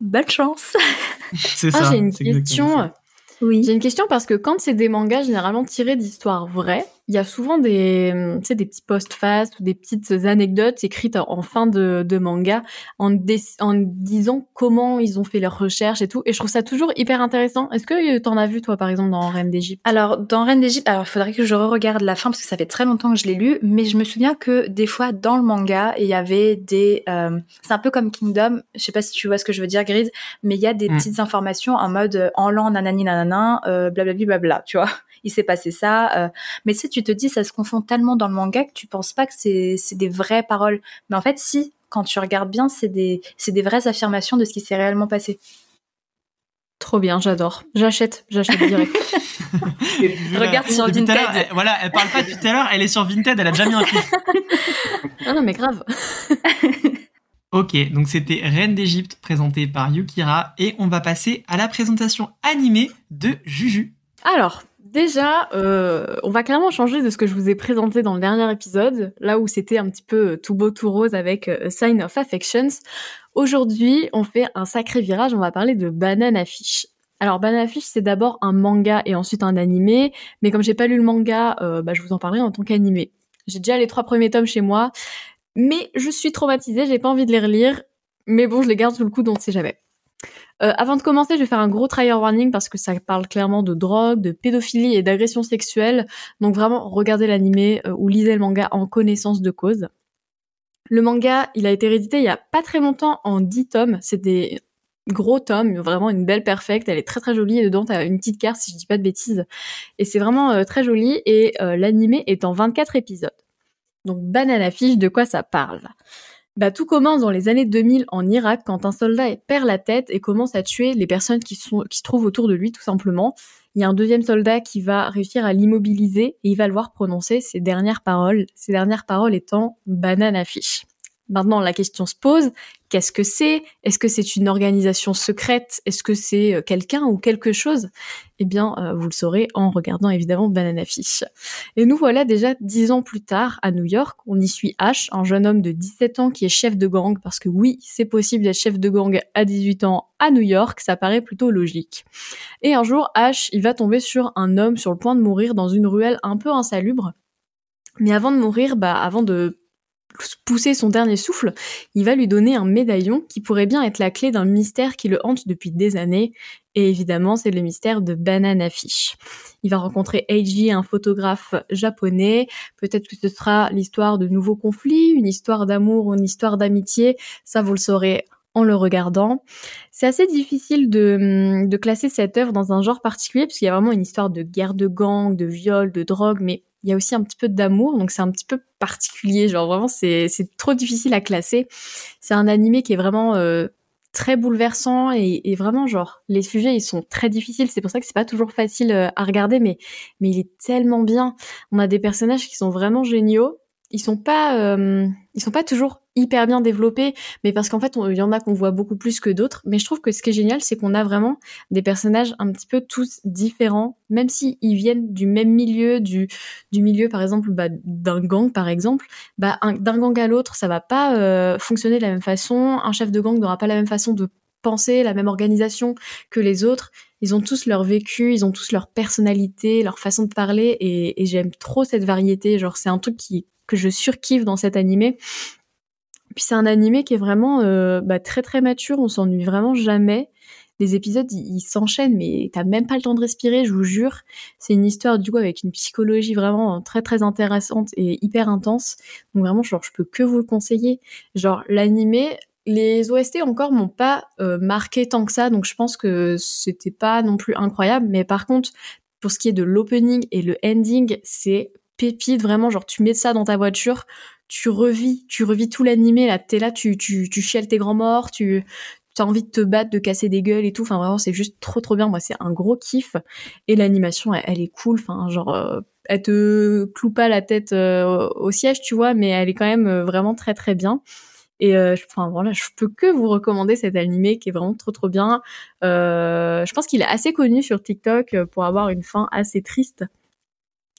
[SPEAKER 4] Bonne chance.
[SPEAKER 1] c'est
[SPEAKER 3] ah,
[SPEAKER 1] ça.
[SPEAKER 3] J'ai une question. Oui. J'ai une question parce que quand c'est des mangas généralement tirés d'histoires vraies, il y a souvent des, hum, tu sais, des petits post-fast ou des petites anecdotes écrites en fin de, de manga en, en disant comment ils ont fait leurs recherches et tout. Et je trouve ça toujours hyper intéressant. Est-ce que t'en as vu, toi, par exemple, dans Reine d'Égypte?
[SPEAKER 4] Alors, dans Reine d'Égypte, alors il faudrait que je re-regarde la fin parce que ça fait très longtemps que je l'ai lu, mais je me souviens que des fois, dans le manga, il y avait des... Euh, c'est un peu comme Kingdom, je sais pas si tu vois ce que je veux dire, Grise, mais il y a des mm. petites informations en mode euh, en l'an, nanani, nanana, euh, blablabla, bla, tu vois il s'est passé ça. Euh, mais si tu te dis, ça se confond tellement dans le manga que tu penses pas que c'est des vraies paroles. Mais en fait, si, quand tu regardes bien, c'est des, des vraies affirmations de ce qui s'est réellement passé.
[SPEAKER 3] Trop bien, j'adore. J'achète, j'achète direct.
[SPEAKER 4] Regarde sur Vinted.
[SPEAKER 1] Elle, voilà, elle parle pas depuis tout à l'heure, elle est sur Vinted, elle a déjà mis un clic.
[SPEAKER 3] non, non, mais grave.
[SPEAKER 1] ok, donc c'était Reine d'Égypte présentée par Yukira et on va passer à la présentation animée de Juju.
[SPEAKER 3] Alors, Déjà, euh, on va clairement changer de ce que je vous ai présenté dans le dernier épisode, là où c'était un petit peu tout beau, tout rose avec euh, Sign of Affections. Aujourd'hui, on fait un sacré virage, on va parler de Banana Fish. Alors Banana Fish, c'est d'abord un manga et ensuite un animé, mais comme j'ai pas lu le manga, euh, bah, je vous en parlerai en tant qu'animé. J'ai déjà les trois premiers tomes chez moi, mais je suis traumatisée, j'ai pas envie de les relire, mais bon, je les garde sous le coude, on ne sait jamais. Euh, avant de commencer, je vais faire un gros trigger warning parce que ça parle clairement de drogue, de pédophilie et d'agression sexuelle. Donc vraiment, regardez l'animé euh, ou lisez le manga en connaissance de cause. Le manga, il a été réédité il y a pas très longtemps en 10 tomes. C'est des gros tomes, vraiment une belle perfecte. Elle est très très jolie et dedans t'as une petite carte si je dis pas de bêtises. Et c'est vraiment euh, très joli et l'animé est en 24 épisodes. Donc banana fiche, de quoi ça parle? Bah, tout commence dans les années 2000 en Irak quand un soldat perd la tête et commence à tuer les personnes qui, se trouvent autour de lui tout simplement. Il y a un deuxième soldat qui va réussir à l'immobiliser et il va le voir prononcer ses dernières paroles, ses dernières paroles étant banana fiche. Maintenant, la question se pose, qu'est-ce que c'est? Est-ce que c'est une organisation secrète? Est-ce que c'est euh, quelqu'un ou quelque chose? Eh bien, euh, vous le saurez en regardant évidemment Banana Fish. Et nous voilà déjà dix ans plus tard à New York. On y suit Ash, un jeune homme de 17 ans qui est chef de gang, parce que oui, c'est possible d'être chef de gang à 18 ans à New York, ça paraît plutôt logique. Et un jour, Ash, il va tomber sur un homme sur le point de mourir dans une ruelle un peu insalubre. Mais avant de mourir, bah, avant de pousser son dernier souffle, il va lui donner un médaillon qui pourrait bien être la clé d'un mystère qui le hante depuis des années. Et évidemment, c'est le mystère de Banana Fish. Il va rencontrer Eiji, un photographe japonais. Peut-être que ce sera l'histoire de nouveaux conflits, une histoire d'amour ou une histoire d'amitié. Ça, vous le saurez en le regardant. C'est assez difficile de, de classer cette œuvre dans un genre particulier, parce qu'il y a vraiment une histoire de guerre de gang, de viol, de drogue, mais il y a aussi un petit peu d'amour, donc c'est un petit peu particulier. Genre vraiment, c'est trop difficile à classer. C'est un animé qui est vraiment euh, très bouleversant et, et, vraiment genre les sujets ils sont très difficiles. C'est pour ça que c'est pas toujours facile euh, à regarder, mais mais il est tellement bien. On a des personnages qui sont vraiment géniaux. Ils sont pas euh, ils sont pas toujours hyper bien développés, mais parce qu'en fait, il y en a qu'on voit beaucoup plus que d'autres. Mais je trouve que ce qui est génial, c'est qu'on a vraiment des personnages un petit peu tous différents, même s'ils viennent du même milieu, du, du milieu, par exemple, bah, d'un gang, par exemple. Bah, d'un gang à l'autre, ça va pas euh, fonctionner de la même façon. Un chef de gang n'aura pas la même façon de penser, la même organisation que les autres. Ils ont tous leur vécu, ils ont tous leur personnalité, leur façon de parler, et, et j'aime trop cette variété. Genre, c'est un truc qui que je surkiffe dans cet animé. Puis c'est un animé qui est vraiment euh, bah, très très mature, on s'ennuie vraiment jamais. Les épisodes, ils s'enchaînent, mais t'as même pas le temps de respirer, je vous jure. C'est une histoire du coup avec une psychologie vraiment très très intéressante et hyper intense. Donc vraiment, genre, je peux que vous le conseiller. Genre, l'animé, les OST encore m'ont pas euh, marqué tant que ça, donc je pense que c'était pas non plus incroyable. Mais par contre, pour ce qui est de l'opening et le ending, c'est pépite, vraiment, genre tu mets ça dans ta voiture, tu revis, tu revis tout l'animé, là, t'es là, tu, tu, tu chiales tes grands morts, tu, as envie de te battre, de casser des gueules et tout. Enfin, vraiment, c'est juste trop, trop bien. Moi, c'est un gros kiff. Et l'animation, elle, est cool. Enfin, genre, euh, elle te cloue pas la tête euh, au siège, tu vois, mais elle est quand même euh, vraiment très, très bien. Et enfin voilà, je peux que vous recommander cet animé qui est vraiment trop trop bien. je pense qu'il est assez connu sur TikTok pour avoir une fin assez triste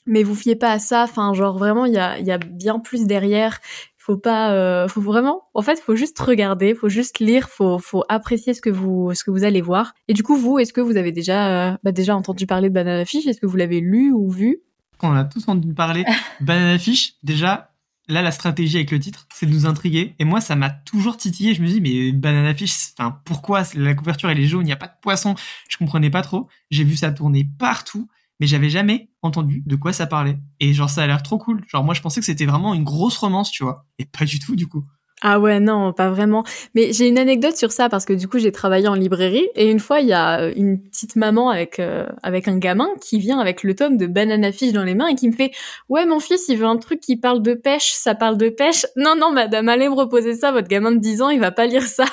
[SPEAKER 3] mais vous fiez pas à ça. Enfin, genre vraiment, il y a, y a bien plus derrière. Faut pas, euh, faut vraiment, en fait, faut juste regarder, faut juste lire, faut, faut apprécier ce que vous, ce que vous allez voir. Et du coup, vous, est-ce que vous avez déjà, euh, bah, déjà entendu parler de Banana Fish Est-ce que vous l'avez lu ou vu?
[SPEAKER 1] Quand on a tous entendu parler Banana Fish, déjà, là, la stratégie avec le titre, c'est de nous intriguer. Et moi, ça m'a toujours titillé. Je me dis, mais Banana Fish, enfin, pourquoi la couverture elle est jaune, il n'y a pas de poisson? Je comprenais pas trop. J'ai vu ça tourner partout mais j'avais jamais entendu de quoi ça parlait. Et genre, ça a l'air trop cool. Genre, moi, je pensais que c'était vraiment une grosse romance, tu vois. Et pas du tout, du coup.
[SPEAKER 3] Ah ouais, non, pas vraiment. Mais j'ai une anecdote sur ça parce que du coup, j'ai travaillé en librairie et une fois, il y a une petite maman avec euh, avec un gamin qui vient avec le tome de Banana Fish dans les mains et qui me fait "Ouais, mon fils, il veut un truc qui parle de pêche, ça parle de pêche." Non non, madame, allez me reposer ça, votre gamin de 10 ans, il va pas lire ça.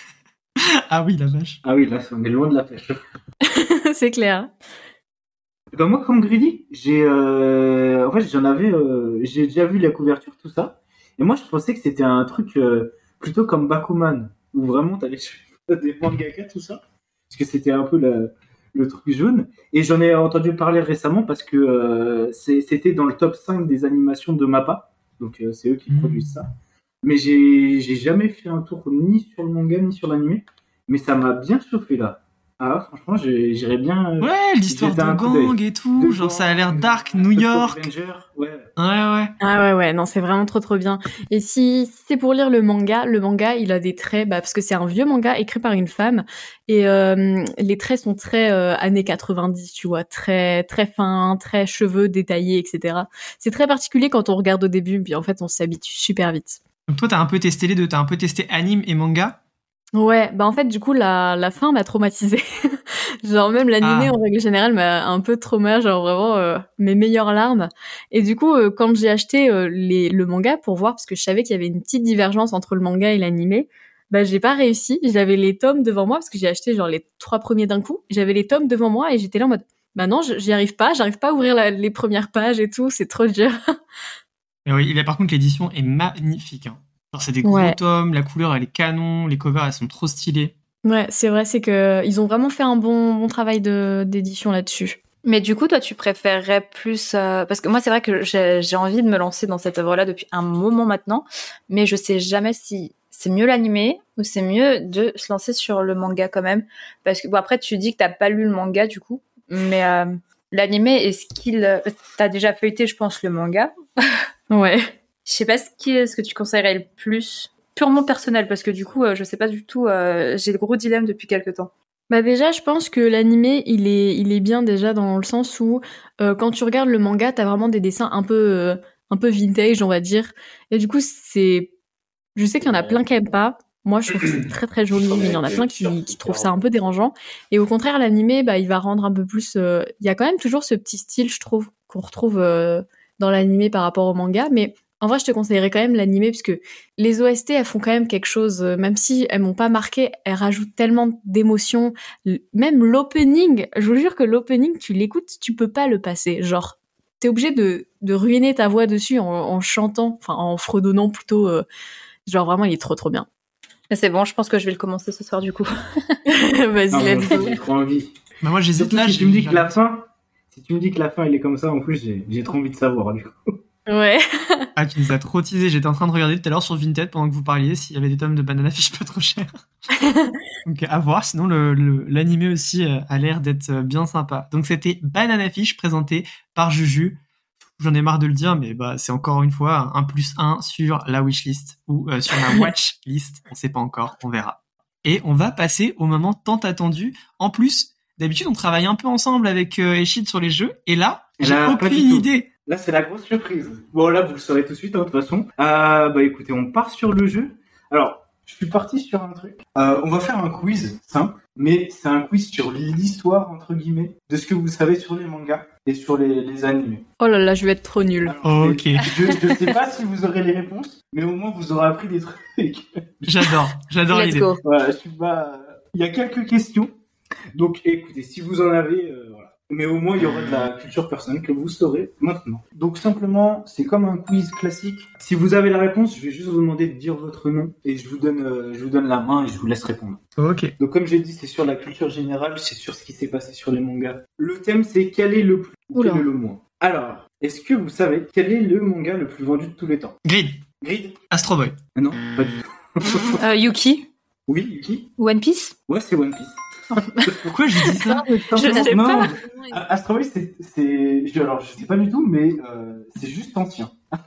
[SPEAKER 1] ah oui, la vache.
[SPEAKER 2] Ah oui, là, on est loin de la pêche.
[SPEAKER 3] C'est clair.
[SPEAKER 2] Ben moi, comme Greedy, j'ai, euh, en fait, j'en avais, euh, j'ai déjà vu la couverture, tout ça. Et moi, je pensais que c'était un truc euh, plutôt comme Bakuman, où vraiment t'avais des mangaka, tout ça. Parce que c'était un peu le, le truc jaune. Et j'en ai entendu parler récemment parce que c'était dans le top 5 des animations de Mappa. Donc, c'est eux qui mmh. produisent ça. Mais j'ai jamais fait un tour ni sur le manga, ni sur l'animé. Mais ça m'a bien chauffé là. Ah, franchement, j'irais bien.
[SPEAKER 1] Euh, ouais, l'histoire de gang et tout. genre, ça a l'air dark, New York.
[SPEAKER 2] ouais.
[SPEAKER 1] ouais, ouais.
[SPEAKER 3] Ah ouais, ouais, non, c'est vraiment trop, trop bien. Et si, c'est pour lire le manga, le manga, il a des traits, bah, parce que c'est un vieux manga écrit par une femme. Et euh, les traits sont très euh, années 90, tu vois, très, très fins, très cheveux détaillés, etc. C'est très particulier quand on regarde au début, puis en fait, on s'habitue super vite.
[SPEAKER 1] Donc toi, t'as un peu testé les deux. T'as un peu testé anime et manga?
[SPEAKER 3] Ouais, bah en fait, du coup, la, la fin m'a traumatisée. genre, même l'animé,
[SPEAKER 1] Ah.
[SPEAKER 3] en règle générale, m'a un peu trauma, genre vraiment euh, mes meilleures larmes. Et du coup, euh, quand j'ai acheté euh, les, le manga pour voir, parce que je savais qu'il y avait une petite divergence entre le manga et l'animé, bah j'ai pas réussi. J'avais les tomes devant moi, parce que j'ai acheté genre les trois premiers d'un coup. J'avais les tomes devant moi et j'étais là en mode, bah non, j'y arrive pas, j'arrive pas à ouvrir la- les premières pages et tout, c'est trop dur.
[SPEAKER 1] Mais oui, là, par contre, l'édition est magnifique. Hein. Genre, c'est des gros
[SPEAKER 3] Ouais.
[SPEAKER 1] tomes, la couleur, elle est canon, les covers, elles sont trop stylées.
[SPEAKER 3] Ouais, c'est vrai, c'est que ils ont vraiment fait un bon, bon travail de d'édition là-dessus.
[SPEAKER 4] Mais du coup, toi, tu préférerais plus... euh, Parce que moi, c'est vrai que j'ai j'ai envie de me lancer dans cette œuvre-là depuis un moment maintenant, mais je sais jamais si c'est mieux l'animé ou c'est mieux de se lancer sur le manga quand même. Parce que, bon, après, tu dis que t'as pas lu le manga, du coup, mais euh, l'animé, est-ce qu'il... euh, T'as déjà feuilleté, je pense, le manga?
[SPEAKER 3] Ouais.
[SPEAKER 4] Je sais pas ce que tu conseillerais le plus purement personnel parce que du coup euh, je sais pas du tout euh, j'ai le gros dilemme depuis quelque temps.
[SPEAKER 3] Bah déjà, je pense que l'animé, il est, il est bien déjà dans le sens où euh, quand tu regardes le manga, t'as vraiment des dessins un peu, un peu vintage, on va dire. Et du coup, c'est, je sais qu'il y en a plein qui aiment pas. Moi, je trouve que c'est très très joli, mais il y en a plein qui, trouvent ça un peu dérangeant. Et au contraire, l'animé, bah, il va rendre un peu plus. Il y a quand même toujours ce petit style, je trouve, qu'on retrouve dans l'animé par rapport au manga. Mais en vrai, je te conseillerais quand même l'animé parce que les OST, elles font quand même quelque chose, euh, même si elles m'ont pas marqué, elles rajoutent tellement d'émotions. Même l'opening, je vous jure que l'opening, tu l'écoutes, tu peux pas le passer. Genre, t'es obligé de, de ruiner ta voix dessus en, en chantant, enfin en fredonnant plutôt. euh, genre vraiment, il est trop trop bien.
[SPEAKER 4] Mais c'est bon, je pense que je vais le commencer ce soir du coup.
[SPEAKER 3] Vas-y, let's
[SPEAKER 2] moi,
[SPEAKER 3] go.
[SPEAKER 2] J'ai trop envie.
[SPEAKER 1] Bah, moi, j'hésite là.
[SPEAKER 2] si tu me dis que la fin, si tu me dis que la fin elle est comme ça, en plus j'ai j'ai trop envie de savoir du coup.
[SPEAKER 3] Ouais.
[SPEAKER 1] Ah, tu nous as trop teasé. J'étais en train de regarder tout à l'heure sur Vinted pendant que vous parliez s'il y avait des tomes de Banana Fish pas trop chers. Donc à voir. Sinon, le- le- l'animé aussi euh, a l'air d'être euh, bien sympa. Donc c'était Banana Fish présenté par Juju. J'en ai marre de le dire, mais bah c'est encore une fois un plus un sur la wishlist ou euh, sur la watch list. On sait pas encore, on verra. Et on va passer au moment tant attendu. En plus, d'habitude on travaille un peu ensemble avec euh, Eshid sur les jeux, et là j'ai aucune idée.
[SPEAKER 2] Là c'est la grosse surprise. Bon là vous le saurez tout de suite hein, de toute façon. Euh, bah écoutez, on part sur le jeu. Alors, je suis parti sur un truc. Euh, on va faire un quiz simple, mais c'est un quiz sur l'histoire entre guillemets de ce que vous savez sur les mangas et sur les, les animés.
[SPEAKER 3] Oh là là, je vais être trop nulle.
[SPEAKER 2] Alors,
[SPEAKER 1] Ok.
[SPEAKER 2] Je, je sais pas si vous aurez les réponses, mais au moins vous aurez appris des trucs.
[SPEAKER 1] J'adore, j'adore l'idée.
[SPEAKER 2] Voilà, je suis pas. Il y a quelques questions. Donc, écoutez, si vous en avez, euh. Mais au moins, il y aura de la culture personnelle que vous saurez maintenant. Donc, simplement, c'est comme un quiz classique. Si vous avez la réponse, je vais juste vous demander de dire votre nom et je vous donne, euh, je vous donne la main et je vous laisse répondre.
[SPEAKER 1] Ok.
[SPEAKER 2] Donc, comme j'ai dit, c'est sur la culture générale, c'est sur ce qui s'est passé sur les mangas. Le thème, c'est quel est le plus ou
[SPEAKER 3] Oula.
[SPEAKER 2] quel est le moins. Alors, est-ce que vous savez quel est le manga le plus vendu de tous les temps?
[SPEAKER 1] Grid,
[SPEAKER 2] Grid?
[SPEAKER 1] Astro Boy.
[SPEAKER 2] Ah Non, pas du tout.
[SPEAKER 4] Euh, Yuki,
[SPEAKER 2] Oui, Yuki
[SPEAKER 4] One Piece.
[SPEAKER 2] Ouais, c'est One Piece.
[SPEAKER 1] Pourquoi je dis ça
[SPEAKER 4] Je sais
[SPEAKER 2] Non,
[SPEAKER 4] pas.
[SPEAKER 2] A- Astro Boy, c'est, c'est, je- alors je sais pas du tout, mais euh, c'est juste ancien.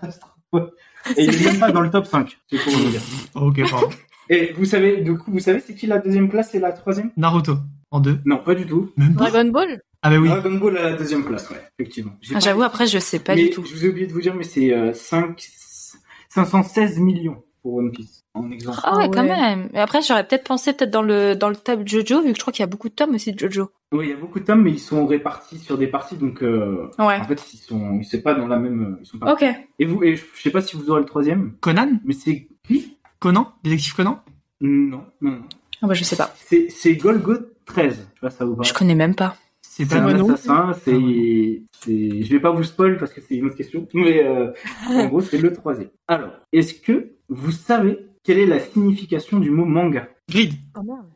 [SPEAKER 2] Et il est même pas dans le top 5. C'est pour vous dire.
[SPEAKER 1] Ok, pardon.
[SPEAKER 2] Et vous savez, du coup, vous savez c'est qui la deuxième place et la troisième?
[SPEAKER 1] Naruto, en deux.
[SPEAKER 2] Non, pas du tout.
[SPEAKER 1] Même pas.
[SPEAKER 3] Dragon Ball?
[SPEAKER 1] Ah bah oui.
[SPEAKER 2] Dragon Ball à la deuxième place, ouais, effectivement. J'ai
[SPEAKER 4] Ah,
[SPEAKER 2] pas-
[SPEAKER 4] J'avoue, après, je sais pas
[SPEAKER 2] mais
[SPEAKER 4] du tout.
[SPEAKER 2] Je vous ai oublié de vous dire, mais c'est euh, 5, 516 millions pour One Piece, en exemple.
[SPEAKER 4] Ah ouais, quand même. Et après, j'aurais peut-être pensé peut-être dans le dans le tome Jojo, vu que je crois qu'il y a beaucoup de tomes aussi de Jojo.
[SPEAKER 2] Oui, il y a beaucoup de tomes, mais ils sont répartis sur des parties, donc euh,
[SPEAKER 4] Ouais.
[SPEAKER 2] en fait, ils sont, ils sont pas dans la même. Ils sont pas...
[SPEAKER 4] Ok.
[SPEAKER 2] Et vous, et je je sais pas si vous aurez le troisième,
[SPEAKER 1] Conan?
[SPEAKER 2] Mais c'est qui?
[SPEAKER 1] Conan? Détective Conan?
[SPEAKER 2] Non, non, non.
[SPEAKER 4] Ah bah, je sais pas.
[SPEAKER 2] C'est, c'est Golgot 13. Je sais pas, ça vous parle.
[SPEAKER 4] Je connais même pas.
[SPEAKER 1] C'est pas
[SPEAKER 2] un assassin, c'est,
[SPEAKER 1] Ah
[SPEAKER 2] c'est, je vais pas vous spoil parce que c'est une autre question, mais euh, en gros, c'est le troisième. Alors, est-ce que vous savez quelle est la signification du mot manga
[SPEAKER 1] Grid.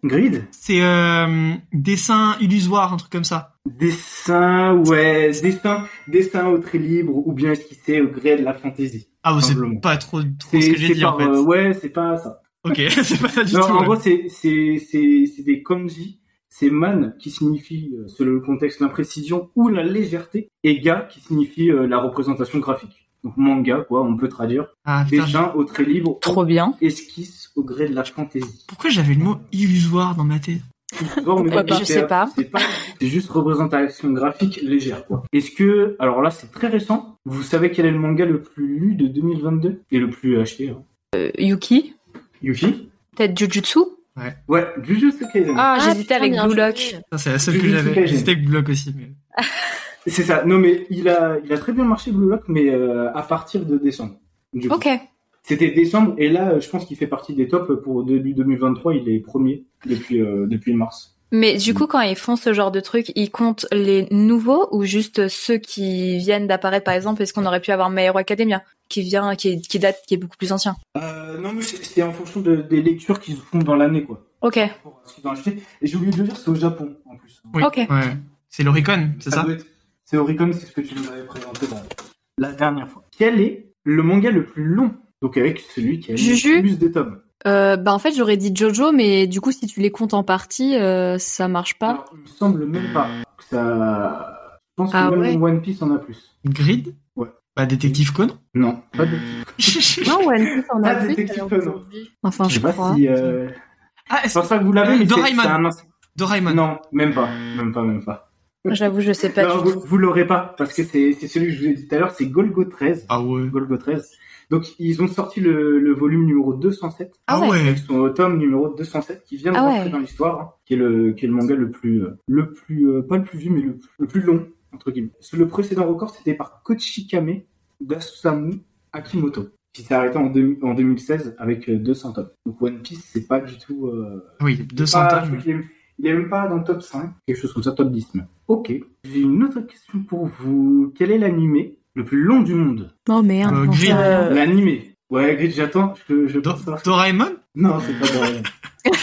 [SPEAKER 2] Grid
[SPEAKER 1] C'est euh, dessin illusoire, un truc comme ça.
[SPEAKER 2] Dessin, ouais, dessin, dessin au trait libre ou bien esquissé au gré de la fantaisie.
[SPEAKER 1] Ah, oh, c'est
[SPEAKER 2] Simplement.
[SPEAKER 1] pas trop, trop
[SPEAKER 2] C'est,
[SPEAKER 1] ce que j'ai dit
[SPEAKER 2] par,
[SPEAKER 1] en fait.
[SPEAKER 2] euh, ouais, c'est pas ça.
[SPEAKER 1] Ok, c'est pas ça du
[SPEAKER 2] Non,
[SPEAKER 1] tout.
[SPEAKER 2] en
[SPEAKER 1] ouais.
[SPEAKER 2] gros, c'est, c'est, c'est, c'est des kanji. C'est man qui signifie, euh, selon le contexte, l'imprécision ou la légèreté, et ga qui signifie euh, la représentation graphique. Donc manga, quoi, on peut traduire.
[SPEAKER 1] Ah putain, j'ai-
[SPEAKER 2] Dessin au trait libre,
[SPEAKER 4] Trop bien.
[SPEAKER 2] esquisse au gré de la fantaisie.
[SPEAKER 1] pourquoi j'avais le mot illusoire dans ma tête
[SPEAKER 2] mais
[SPEAKER 4] Je sais pas.
[SPEAKER 2] C'est pas, c'est juste représentation graphique légère, quoi. Est-ce que, alors là, c'est très récent. Vous savez quel est le manga le plus lu de 2022 et le plus acheté hein
[SPEAKER 4] Euh, Yuki
[SPEAKER 2] Yuki
[SPEAKER 4] Peut-être Jujutsu
[SPEAKER 2] Ouais, Jujutsu Kaisen.
[SPEAKER 4] Ah,
[SPEAKER 3] Ah,
[SPEAKER 4] j'hésitais
[SPEAKER 3] putain,
[SPEAKER 4] avec Blue. Lock.
[SPEAKER 1] Ça, c'est la seule que j'avais.
[SPEAKER 2] Kaisen.
[SPEAKER 1] J'hésitais avec Block aussi. Mais...
[SPEAKER 2] C'est ça. Non, mais il a, il a très bien marché Blue Lock, mais euh, à partir de décembre.
[SPEAKER 4] Ok.
[SPEAKER 2] C'était décembre, et là, je pense qu'il fait partie des tops pour début 2023. Il est premier depuis, euh, depuis mars.
[SPEAKER 4] Mais du coup, quand ils font ce genre de truc, ils comptent les nouveaux ou juste ceux qui viennent d'apparaître, par exemple, est-ce qu'on aurait pu avoir My Hero Academia, qui vient, qui, est- qui date, qui est beaucoup plus ancien?
[SPEAKER 2] Euh, non, mais c'est en fonction de, des lectures qu'ils font dans l'année, quoi.
[SPEAKER 4] Ok.
[SPEAKER 2] Pour ce qu'ils ont acheté. Et j'ai oublié de le dire, c'est au Japon, en plus.
[SPEAKER 1] Oui.
[SPEAKER 4] Ok.
[SPEAKER 1] Ouais. C'est l'Oricon, c'est ça?
[SPEAKER 2] doit être- C'est Oricon, c'est ce que tu nous avais présenté la, la dernière fois. Quel est le manga le plus long? Donc avec celui qui a le plus de tomes.
[SPEAKER 3] Euh, bah en fait j'aurais dit Jojo, mais du coup si tu les comptes en partie, euh, ça marche pas.
[SPEAKER 2] Alors, il me semble même pas que ça... Je pense que
[SPEAKER 3] Ah
[SPEAKER 2] même
[SPEAKER 3] ouais.
[SPEAKER 2] One Piece en a plus.
[SPEAKER 1] Grid?
[SPEAKER 2] Ouais.
[SPEAKER 1] Bah, Détective Conan?
[SPEAKER 2] Non, pas de...
[SPEAKER 3] Non, One Piece en a
[SPEAKER 2] Ah,
[SPEAKER 3] plus.
[SPEAKER 2] Détective Conan.
[SPEAKER 3] Enfin,
[SPEAKER 2] Je
[SPEAKER 3] je
[SPEAKER 2] sais pas
[SPEAKER 3] crois.
[SPEAKER 2] si... Euh...
[SPEAKER 1] Ah, est-ce
[SPEAKER 2] pense pas que vous l'avez,
[SPEAKER 1] Euh,
[SPEAKER 2] mais c'est
[SPEAKER 1] Doraemon.
[SPEAKER 2] c'est un...
[SPEAKER 1] Doraemon.
[SPEAKER 2] Non, même pas. Même pas, même pas.
[SPEAKER 4] J'avoue, je sais pas
[SPEAKER 2] Non,
[SPEAKER 4] du
[SPEAKER 2] vous,
[SPEAKER 4] tout.
[SPEAKER 2] vous l'aurez pas, parce que c'est celui que je vous ai dit tout à l'heure, c'est Golgo 13.
[SPEAKER 1] Ah ouais.
[SPEAKER 2] Golgo 13. Donc, ils ont sorti le, le volume numéro 207.
[SPEAKER 1] Ah
[SPEAKER 4] ouais.
[SPEAKER 1] ouais.
[SPEAKER 2] Avec son tome numéro 207 qui vient de
[SPEAKER 4] Ah
[SPEAKER 2] rentrer
[SPEAKER 4] ouais.
[SPEAKER 2] dans l'histoire, hein, qui est le qui est le manga le plus euh, le plus euh, pas le plus vieux mais le, le plus long entre guillemets. Le précédent record c'était par Kochikame d'Asusamu Akimoto qui s'est arrêté en, deux- en 2016 avec euh, 200 tomes. Donc One Piece c'est pas du tout euh,
[SPEAKER 1] Oui, 200
[SPEAKER 2] pas-
[SPEAKER 1] tomes.
[SPEAKER 2] Il est, même pas dans le top 5, quelque chose comme ça, top 10 même. Ok. J'ai une autre question pour vous. Quel est l'animé le plus long du monde?
[SPEAKER 3] Oh merde.
[SPEAKER 1] Euh, Grid.
[SPEAKER 3] rien.
[SPEAKER 2] L'animé. Ouais, Grid, j'attends. Je, je
[SPEAKER 1] Do-
[SPEAKER 2] pense savoir.
[SPEAKER 1] Doraemon?
[SPEAKER 2] Non, c'est pas Doraemon.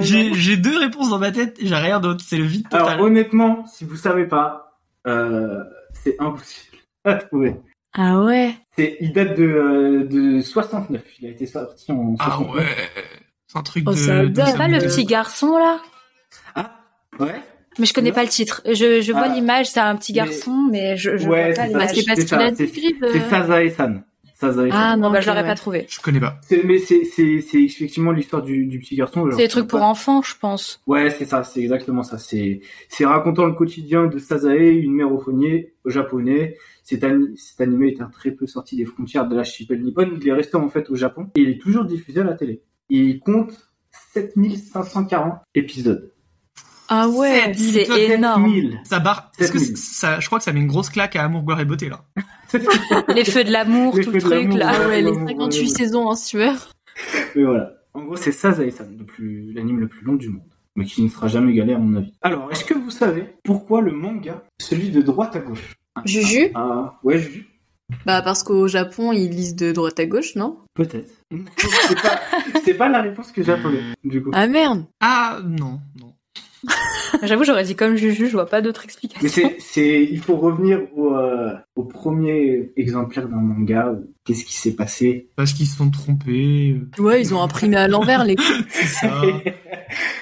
[SPEAKER 1] J'ai deux réponses dans ma tête et j'ai rien d'autre. C'est le vide total.
[SPEAKER 2] Alors honnêtement, si vous savez pas, euh, c'est impossible à trouver.
[SPEAKER 3] Ah ouais.
[SPEAKER 2] C'est, il date de, euh, de 69. Il a été sorti en 69.
[SPEAKER 1] ah ouais. C'est un truc
[SPEAKER 3] Oh,
[SPEAKER 1] de.
[SPEAKER 4] C'est pas le petit garçon, là
[SPEAKER 2] Ah, ouais.
[SPEAKER 4] Mais je connais
[SPEAKER 2] Non.
[SPEAKER 4] pas le titre. Je, je vois
[SPEAKER 2] Ah.
[SPEAKER 4] l'image, c'est un petit garçon, mais je, je
[SPEAKER 2] Ouais,
[SPEAKER 4] vois pas
[SPEAKER 2] c'est
[SPEAKER 4] l'image.
[SPEAKER 3] c'est parce
[SPEAKER 2] c'est
[SPEAKER 3] qu'il a
[SPEAKER 2] c'est-
[SPEAKER 3] dit Grid. euh.
[SPEAKER 2] C'est Sazae-san.
[SPEAKER 3] Ah non,
[SPEAKER 4] Bah, je l'aurais
[SPEAKER 3] ouais.
[SPEAKER 4] pas trouvé.
[SPEAKER 1] Je connais pas.
[SPEAKER 2] C'est, mais c'est, c'est, c'est effectivement l'histoire du, du petit garçon.
[SPEAKER 4] C'est des trucs pour enfants, je pense.
[SPEAKER 2] Ouais, c'est ça, c'est exactement ça. C'est, c'est racontant le quotidien de Sazae, une mère au fournier japonais. Cet, ani- cet animé est un très peu sorti des frontières de l'archipel nippon. Il est resté en fait au Japon et il est toujours diffusé à la télé. Il compte 7540 épisodes.
[SPEAKER 3] Ah ouais.
[SPEAKER 4] C'est énorme.
[SPEAKER 2] 7000.
[SPEAKER 1] Ça barre. Est-ce que
[SPEAKER 2] 7000.
[SPEAKER 1] c'est- ça, je crois que ça met une grosse claque à Amour, Gloire et Beauté là.
[SPEAKER 4] Les feux de l'amour,
[SPEAKER 2] Les
[SPEAKER 4] tout le truc, là.
[SPEAKER 3] Ah ouais, les
[SPEAKER 2] ouais, ouais,
[SPEAKER 3] 58
[SPEAKER 2] ouais.
[SPEAKER 3] saisons en sueur.
[SPEAKER 2] Mais voilà. En gros, c'est le plus, l'anime le plus long du monde. Mais qui ne sera jamais égalé à mon avis. Alors, est-ce que vous savez pourquoi le manga, celui de droite à gauche
[SPEAKER 3] Juju?
[SPEAKER 2] Ah, ouais, Juju.
[SPEAKER 3] Bah parce qu'au Japon, ils lisent de droite à gauche, non?
[SPEAKER 2] Peut-être. c'est pas, c'est pas la réponse que j'attendais, du coup.
[SPEAKER 3] Ah merde
[SPEAKER 1] Ah non, non.
[SPEAKER 4] J'avoue, j'aurais dit comme Juju, je vois pas d'autre explication.
[SPEAKER 2] Mais c'est, c'est, il faut revenir au, euh, au premier exemplaire d'un manga. Qu'est-ce qui s'est passé
[SPEAKER 1] Parce qu'ils se sont trompés. euh,
[SPEAKER 3] Ouais, ils ont imprimé à l'envers les
[SPEAKER 1] C'est ça.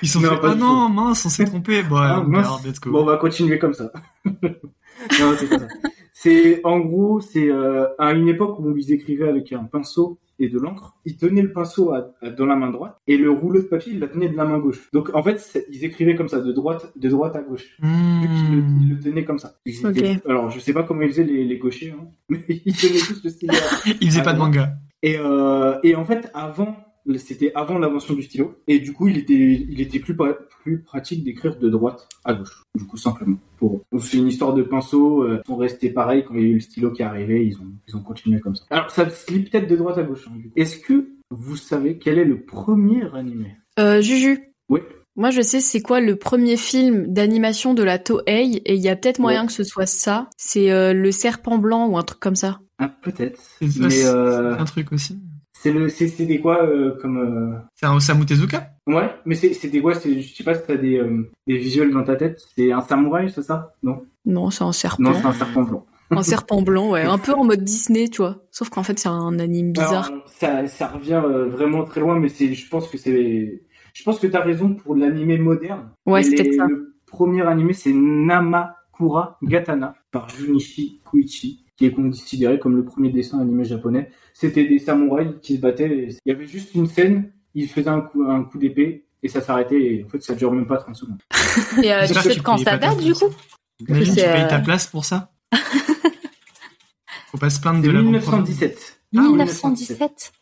[SPEAKER 1] Ils sont
[SPEAKER 2] Non,
[SPEAKER 1] fait.
[SPEAKER 2] pas du
[SPEAKER 1] non, mince, on s'est trompé. Bon,
[SPEAKER 2] Ah, mince.
[SPEAKER 1] let's go.
[SPEAKER 2] Bon, on va continuer comme ça. non, c'est pas ça. C'est, en gros, c'est euh, à une époque où ils écrivaient avec un pinceau et de l'encre. Ils tenaient le pinceau à- à- dans la main droite et le rouleau de papier, ils la tenaient de la main gauche. Donc, en fait, ils écrivaient comme ça, de droite, de droite à gauche.
[SPEAKER 1] Hmm.
[SPEAKER 2] Vu qu'ils le, ils le tenaient comme ça. Ils
[SPEAKER 3] Ok.
[SPEAKER 2] étaient- Alors, je sais pas comment ils faisaient les, les gauchers, hein, mais ils tenaient tous le stylo. à-
[SPEAKER 1] Ils faisaient pas de manga.
[SPEAKER 2] Et, euh, et en fait, avant, c'était avant l'invention du stylo. Et du coup, il était, il était plus, plus pratique d'écrire de droite à gauche. Du coup, simplement. Pour, c'est une histoire de pinceau. Euh, ils sont restés pareils quand il y a eu le stylo qui est arrivé. Ils ont, ils ont continué comme ça. Alors, ça se lit peut-être de droite à gauche. hein. Est-ce que vous savez quel est le premier animé?
[SPEAKER 3] Euh, Juju.
[SPEAKER 2] Oui.
[SPEAKER 3] Moi, je sais c'est quoi le premier film d'animation de la Toei, et il y a peut-être moyen
[SPEAKER 2] Ouais.
[SPEAKER 3] que ce soit ça. C'est euh, Le Serpent Blanc ou un truc comme ça.
[SPEAKER 2] Ah, peut-être. Mais euh,
[SPEAKER 1] un truc aussi.
[SPEAKER 2] C'est le, c'est, c'est des quoi euh, comme. euh,
[SPEAKER 1] C'est un Osamu Tezuka?
[SPEAKER 2] Ouais, mais c'est, c'est des quoi c'est, Je sais pas si t'as des, euh, des visuels dans ta tête. C'est un samouraï, c'est ça? Non?
[SPEAKER 3] Non, c'est un serpent.
[SPEAKER 2] Non, c'est un serpent blanc.
[SPEAKER 3] un serpent blanc, ouais. Un peu en mode Disney, tu vois. Sauf qu'en fait, c'est un anime bizarre.
[SPEAKER 2] Alors, ça, ça revient euh, vraiment très loin, mais c'est, je pense que c'est, je pense que t'as raison pour l'animé moderne.
[SPEAKER 3] Ouais, c'est peut-être ça.
[SPEAKER 2] Le premier animé, c'est Namakura Gatana par Junichi Koichi, qui est considéré comme le premier dessin animé japonais. C'était des samouraïs qui se battaient. et Il y avait juste une scène, ils faisaient un coup, un coup d'épée et ça s'arrêtait. Et en fait, ça dure même pas 30 secondes.
[SPEAKER 4] Et euh, tu sais
[SPEAKER 1] tu
[SPEAKER 4] quand ça date, du coup?
[SPEAKER 1] Imagine, tu payes
[SPEAKER 4] euh,
[SPEAKER 1] ta place pour ça? Faut pas se plaindre de
[SPEAKER 2] C'est
[SPEAKER 1] la
[SPEAKER 2] 1917.
[SPEAKER 1] Ah,
[SPEAKER 4] 1917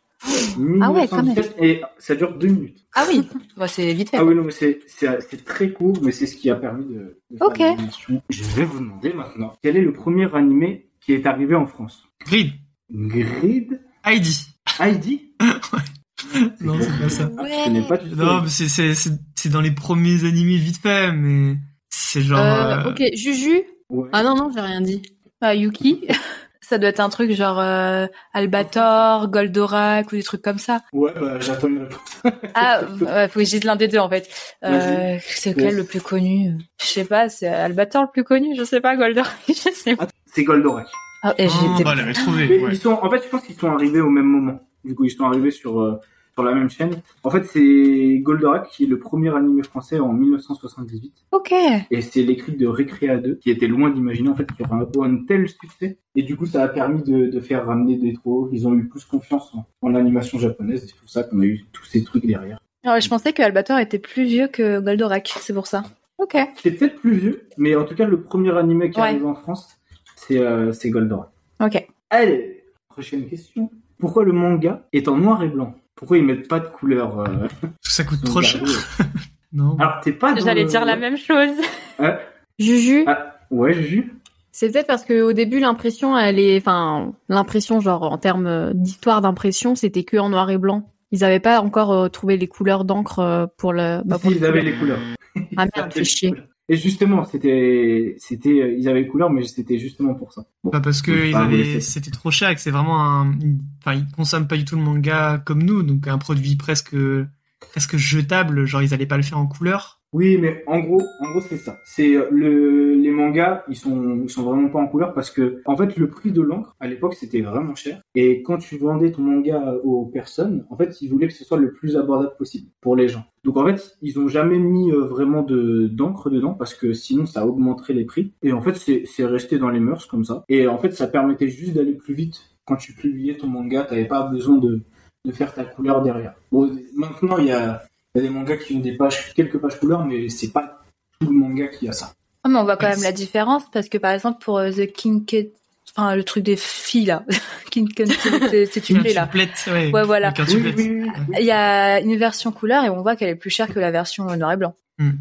[SPEAKER 4] Ah ouais, quand même.
[SPEAKER 2] 1917, Et ça dure deux minutes.
[SPEAKER 4] Ah oui, bah, c'est vite fait.
[SPEAKER 2] Ah oui, non, mais c'est, très court, mais c'est ce qui a permis de, de faire
[SPEAKER 4] Ok.
[SPEAKER 2] l'animation. Je vais vous demander maintenant, quel est le premier animé qui est arrivé en France
[SPEAKER 1] Grid.
[SPEAKER 2] Grid
[SPEAKER 1] Heidi.
[SPEAKER 2] Heidi
[SPEAKER 1] Non, c'est pas ça.
[SPEAKER 2] Ah, Je connais pas du tout.
[SPEAKER 1] Non, mais c'est, c'est, c'est, c'est dans les premiers animés vite fait, mais c'est genre...
[SPEAKER 3] Euh,
[SPEAKER 1] euh,
[SPEAKER 3] ok, Juju.
[SPEAKER 2] Ouais.
[SPEAKER 3] Ah non, non, j'ai rien dit.
[SPEAKER 4] Ah, Yuki, ça doit être un truc genre euh, Albator, Goldorak ou des trucs comme ça.
[SPEAKER 2] Ouais, bah, j'attends une réponse.
[SPEAKER 4] Ah, ouais, faut que je dise l'un des deux en fait. Euh, c'est lequel le plus connu? Je sais pas, c'est Albator le plus connu, je sais pas, Goldorak, je sais pas.
[SPEAKER 2] C'est Goldorak.
[SPEAKER 4] Ah, et
[SPEAKER 1] oh, bah, elle avait trouvé, ouais.
[SPEAKER 2] ils sont, en fait, je pense qu'ils sont arrivés au même moment. Du coup, ils sont arrivés sur, euh, sur la même chaîne. En fait, c'est Goldorak qui est le premier animé français en 1978.
[SPEAKER 4] Ok.
[SPEAKER 2] Et c'est l'écrit de Recrea 2, qui était loin d'imaginer, en fait, qu'il y aurait un, un tel succès. Et du coup, ça a permis de, de faire ramener des trous. Ils ont eu plus confiance en, en l'animation japonaise. Et c'est pour ça qu'on a eu tous ces trucs derrière.
[SPEAKER 4] Alors, je pensais que Albator était plus vieux que Goldorak, c'est pour ça. Ok.
[SPEAKER 2] C'est peut-être plus vieux, mais en tout cas, le premier animé qui
[SPEAKER 4] Ouais.
[SPEAKER 2] arrivé en France, c'est euh, Goldorak.
[SPEAKER 4] Ok.
[SPEAKER 2] Allez, prochaine question. Pourquoi le manga est en noir et blanc? Pourquoi ils mettent pas de couleur euh,
[SPEAKER 1] ça coûte trop cher. Non.
[SPEAKER 2] Alors, t'es pas
[SPEAKER 4] J'allais
[SPEAKER 2] le-
[SPEAKER 4] dire la même chose.
[SPEAKER 2] Ouais,
[SPEAKER 3] Juju.
[SPEAKER 2] Ah, ouais Juju
[SPEAKER 3] C'est peut-être parce que au début l'impression, elle est, enfin, l'impression genre en termes d'histoire d'impression, c'était que en noir et blanc. Ils avaient pas encore euh, trouvé les couleurs d'encre euh, pour le. bah, pour
[SPEAKER 2] Si, ils avaient
[SPEAKER 3] couleurs.
[SPEAKER 2] les couleurs.
[SPEAKER 3] Ah merde,
[SPEAKER 2] les
[SPEAKER 3] chier.
[SPEAKER 2] Et justement, c'était, c'était, euh, ils avaient les couleurs, mais c'était justement pour ça. Bon.
[SPEAKER 1] Pas parce que ils avaient- c'était trop cher et que c'est vraiment un, enfin, ils consomment pas du tout le manga comme nous, donc un produit presque, presque jetable, genre ils allaient pas le faire en couleur.
[SPEAKER 2] Oui, mais en gros, en gros, c'est ça. C'est euh, le, les mangas, ils sont, sont vraiment pas en couleur parce que, en fait, le prix de l'encre à l'époque c'était vraiment cher. Et quand tu vendais ton manga aux personnes, en fait, ils voulaient que ce soit le plus abordable possible pour les gens. Donc en fait, ils ont jamais mis euh, vraiment de d'encre dedans parce que sinon ça augmenterait les prix. Et en fait, c'est c'est resté dans les mœurs comme ça. Et en fait, ça permettait juste d'aller plus vite quand tu publiais ton manga. T'avais pas besoin de de faire ta couleur derrière. Bon, maintenant il y a il y a des mangas qui ont des pages, quelques pages couleurs, mais c'est pas tout le manga qui a ça.
[SPEAKER 4] Ah, mais on voit quand même la différence parce que par exemple pour euh, The King Kid, enfin le truc des filles là, King Kid, c'est une
[SPEAKER 1] Un
[SPEAKER 4] là.
[SPEAKER 1] ouais.
[SPEAKER 4] Ouais, voilà.
[SPEAKER 1] Avec un
[SPEAKER 2] Oui,
[SPEAKER 1] tuplet.
[SPEAKER 2] oui, oui, oui.
[SPEAKER 4] Il y a une version couleur et on voit qu'elle est plus chère que la version noir et blanc.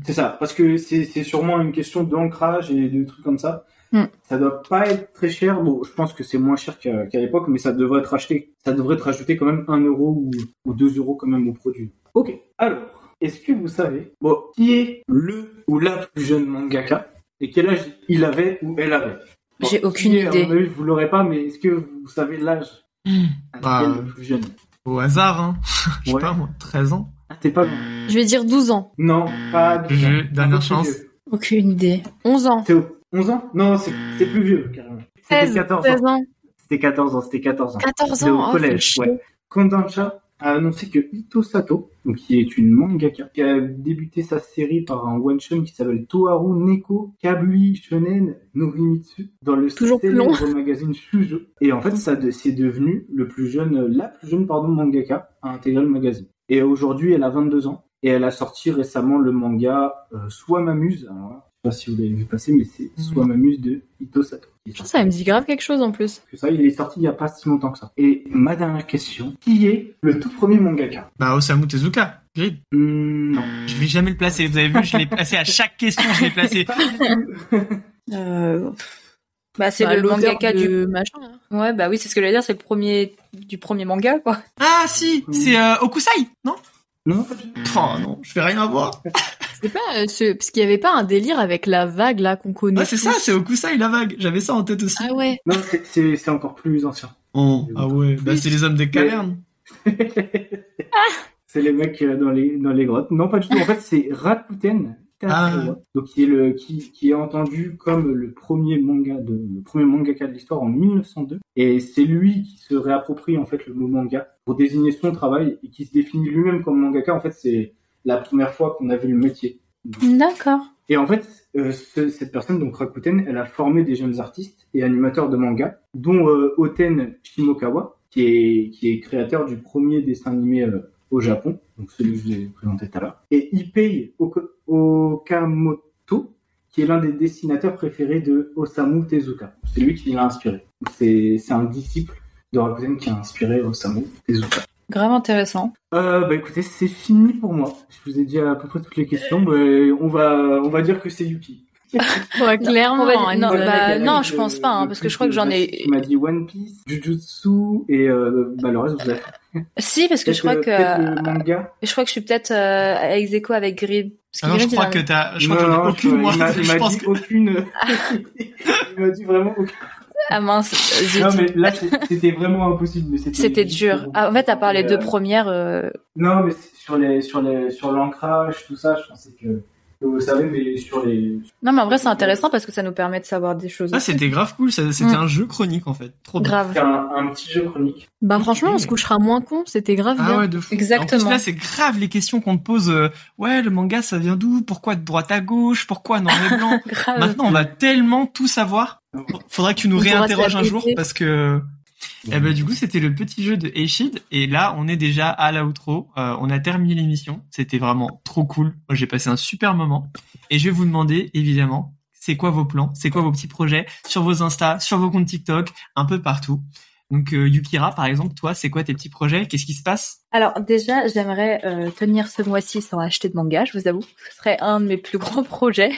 [SPEAKER 2] C'est ça, parce que c'est c'est sûrement une question d'ancrage et de trucs comme ça.
[SPEAKER 4] Hmm.
[SPEAKER 2] Ça doit pas être très cher. Bon, je pense que c'est moins cher qu'à l'époque, mais ça devrait être acheté. Ça devrait être rajouté quand même 1 euro ou, ou 2 euros quand même au produit. Ok. Alors, est-ce que vous savez, bon, qui est le ou la plus jeune mangaka et quel âge il avait ou elle avait? Bon,
[SPEAKER 4] J'ai aucune
[SPEAKER 2] à
[SPEAKER 4] idée.
[SPEAKER 2] mon avis, vous l'aurez pas, mais est-ce que vous savez l'âge à
[SPEAKER 1] Bah,
[SPEAKER 2] laquelle le plus jeune?
[SPEAKER 1] Au hasard, hein. Je sais
[SPEAKER 2] Ouais.
[SPEAKER 1] pas, moi, 13 ans.
[SPEAKER 2] Ah, t'es pas loin.
[SPEAKER 3] Je vais dire 12 ans.
[SPEAKER 2] Non, pas du
[SPEAKER 1] Je-
[SPEAKER 2] tout.
[SPEAKER 1] dernière chance.
[SPEAKER 2] vieux.
[SPEAKER 4] Aucune idée.
[SPEAKER 3] 11 ans.
[SPEAKER 2] C'est au- 11 ans? Non, c'est plus vieux, carrément. C'était
[SPEAKER 3] 16,
[SPEAKER 2] 14
[SPEAKER 3] 16
[SPEAKER 2] ans.
[SPEAKER 3] ans.
[SPEAKER 2] C'était 14 ans, c'était 14 ans.
[SPEAKER 3] 14
[SPEAKER 2] C'était au
[SPEAKER 3] ans. Oh, fait
[SPEAKER 2] collège,
[SPEAKER 3] chier.
[SPEAKER 2] ouais. Kodansha a annoncé que Ito Sato, donc qui est une mangaka, qui a débuté sa série par un one-shot qui s'appelle Toharu Neko Kabui Shonen Norimitsu dans le
[SPEAKER 3] Toujours
[SPEAKER 2] célèbre magazine Shujo. Et en fait, ça c'est devenu le plus jeune, la plus jeune pardon mangaka à intégrer le magazine. Et aujourd'hui, elle a 22 ans et elle a sorti récemment le manga euh, Soit m'amuse. Alors pas si vous l'avez vu passer, mais c'est Soit m'amuse de Ito Sato.
[SPEAKER 3] Ça me dit grave quelque chose en plus.
[SPEAKER 2] que ça, il est sorti il y a pas si longtemps que ça. Et ma dernière question, qui est le tout premier mangaka?
[SPEAKER 1] Bah, Osamu Tezuka. Grid.
[SPEAKER 2] Hmm, Non.
[SPEAKER 1] Je vais jamais le placer. Vous avez vu, je l'ai placé à chaque question, je l'ai placé.
[SPEAKER 4] Euh... Bah c'est
[SPEAKER 3] Bah,
[SPEAKER 4] le mangaka
[SPEAKER 3] de
[SPEAKER 4] du.
[SPEAKER 3] machin. là.
[SPEAKER 4] Ouais bah oui c'est ce que j'allais dire c'est le premier du premier manga quoi.
[SPEAKER 1] Ah, si, c'est euh, Okusai, non?
[SPEAKER 2] Non, pas du tout.
[SPEAKER 1] Oh non, je vais rien voir.
[SPEAKER 3] C'est pas euh, ce... parce qu'il y avait pas un délire avec la vague là qu'on connaît.
[SPEAKER 1] Ouais, c'est ça, c'est Okusai, la vague. J'avais ça en tête aussi.
[SPEAKER 3] Ah ouais.
[SPEAKER 2] Non, c'est- encore plus ancien.
[SPEAKER 1] Oh, ah ouais, bah c'est les hommes des cavernes.
[SPEAKER 2] c'est les mecs euh, dans les, dans les grottes. Non, pas du tout. En fait, c'est Rakuten Takewa, donc qui est le qui, qui est entendu comme le premier manga de le premier mangaka de l'histoire en 1902 et c'est lui qui se réapproprie en fait le mot manga pour désigner son travail et qui se définit lui-même comme mangaka en fait c'est la première fois qu'on a vu le métier
[SPEAKER 4] D'accord.
[SPEAKER 2] Et en fait, euh, ce- cette personne, donc Rakuten, elle a formé des jeunes artistes et animateurs de manga, dont euh, Oten Shimokawa, qui est, qui est créateur du premier dessin animé euh, au Japon, donc celui que je vous ai présenté tout à l'heure, et Ipei Oko- Okamoto, qui est l'un des dessinateurs préférés de Osamu Tezuka. C'est lui qui l'a inspiré. C'est un disciple de Rakuten qui a inspiré Osamu Tezuka.
[SPEAKER 4] Grave intéressant.
[SPEAKER 2] Euh, bah écoutez, c'est fini pour moi. Je vous ai dit à peu près toutes les questions. mais on va, on va dire que c'est Yuki.
[SPEAKER 3] Ouais, clairement.
[SPEAKER 4] Va non, bah, non, je pense pas, hein, parce que je crois que j'en ai-
[SPEAKER 2] Tu m'as dit One Piece, Jujutsu et euh, bah, le reste, vous avez.
[SPEAKER 4] Si, parce que je crois que
[SPEAKER 2] euh, manga.
[SPEAKER 4] je crois que je suis peut-être euh, ex aequo avec Grid. Parce
[SPEAKER 1] Ah non, je crois que t'as, je crois que j'en ai
[SPEAKER 2] non,
[SPEAKER 1] aucune,
[SPEAKER 2] je-
[SPEAKER 1] moi.
[SPEAKER 2] Il m'a, dit
[SPEAKER 1] que,
[SPEAKER 2] aucune. il m'a dit vraiment aucune.
[SPEAKER 4] Ah mince, zut.
[SPEAKER 2] Non, mais là, c'était vraiment impossible. C'était,
[SPEAKER 4] dur. Ah, en fait, à part les deux
[SPEAKER 2] euh,
[SPEAKER 4] premières, euh,
[SPEAKER 2] Non, mais sur les, sur les, sur l'ancrage, tout ça, je pensais que, que vous savez, mais sur les.
[SPEAKER 4] non, mais en vrai, c'est intéressant parce que ça nous permet de savoir des choses.
[SPEAKER 1] ah, c'était grave cool. ça- C'était
[SPEAKER 4] Mm.
[SPEAKER 1] un jeu chronique, en fait. Trop bien.
[SPEAKER 4] grave.
[SPEAKER 2] C'est un, un petit jeu chronique.
[SPEAKER 3] Bah franchement, on se couchera moins con, c'était grave
[SPEAKER 1] Ah
[SPEAKER 3] bien.
[SPEAKER 1] ouais, de fou.
[SPEAKER 4] Exactement.
[SPEAKER 1] En plus, là, c'est grave les questions qu'on te pose. euh, ouais, le manga, ça vient d'où? Pourquoi de droite à gauche? Pourquoi noir et blanc?
[SPEAKER 4] Grave.
[SPEAKER 1] Maintenant, on va tellement tout savoir. Faudra que tu nous réinterroges un jour parce que. Eh ben, du coup, c'était le petit jeu de Eishid. Et là, on est déjà à l'outro. Euh, on a terminé l'émission. C'était vraiment trop cool. J'ai passé un super moment. Et je vais vous demander, évidemment, c'est quoi vos plans? C'est quoi vos petits projets? Sur vos Insta, sur vos comptes TikTok, un peu partout. Donc, euh, Yukira, par exemple, toi, c'est quoi tes petits projets? Qu'est-ce qui se passe?
[SPEAKER 4] Alors déjà, j'aimerais euh, tenir ce mois-ci sans acheter de manga, je vous avoue. Ce serait un de mes plus gros projets.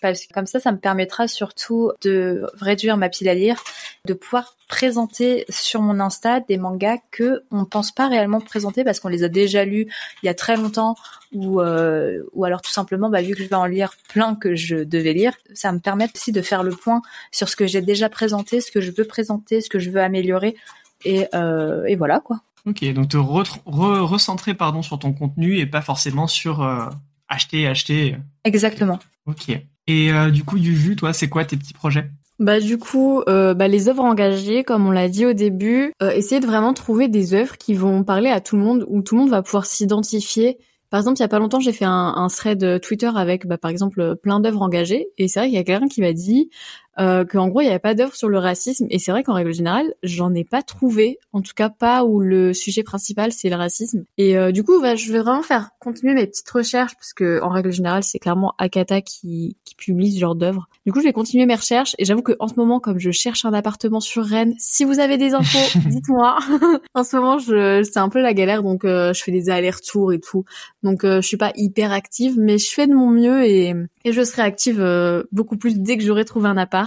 [SPEAKER 4] Parce que comme ça, ça me permettra surtout de réduire ma pile à lire, de pouvoir présenter sur mon Insta des mangas que on pense pas réellement présenter parce qu'on les a déjà lus il y a très longtemps ou euh, ou alors tout simplement bah, vu que je vais en lire plein que je devais lire, ça me permet aussi de faire le point sur ce que j'ai déjà présenté, ce que je veux présenter, ce que je veux améliorer et, euh, et voilà quoi.
[SPEAKER 1] Ok, donc te re- re- recentrer pardon sur ton contenu et pas forcément sur euh, acheter, acheter.
[SPEAKER 4] Exactement.
[SPEAKER 1] Ok. Et euh, du coup, Yuju, toi, c'est quoi tes petits projets?
[SPEAKER 3] Bah du coup, euh, bah, les œuvres engagées, comme on l'a dit au début, euh, essayer de vraiment trouver des œuvres qui vont parler à tout le monde, où tout le monde va pouvoir s'identifier. Par exemple, il y a pas longtemps, j'ai fait un, un thread Twitter avec, bah, par exemple, plein d'œuvres engagées, et c'est vrai qu'il y a quelqu'un qui m'a dit euh, qu'en gros, il n'y avait pas d'œuvre sur le racisme, et c'est vrai qu'en règle générale, j'en ai pas trouvé, en tout cas pas où le sujet principal c'est le racisme. Et euh, du coup, bah, je vais vraiment faire continuer mes petites recherches, parce que en règle générale, c'est clairement Akata qui, qui publie ce genre d'œuvres. Du coup, je vais continuer mes recherches, et j'avoue que en ce moment, comme je cherche un appartement sur Rennes, si vous avez des infos, dites-moi. en ce moment, je, c'est un peu la galère, donc euh, je fais des allers-retours et tout. Donc euh, je suis pas hyper active, mais je fais de mon mieux et, et je serai active euh, beaucoup plus dès que j'aurai trouvé un appart.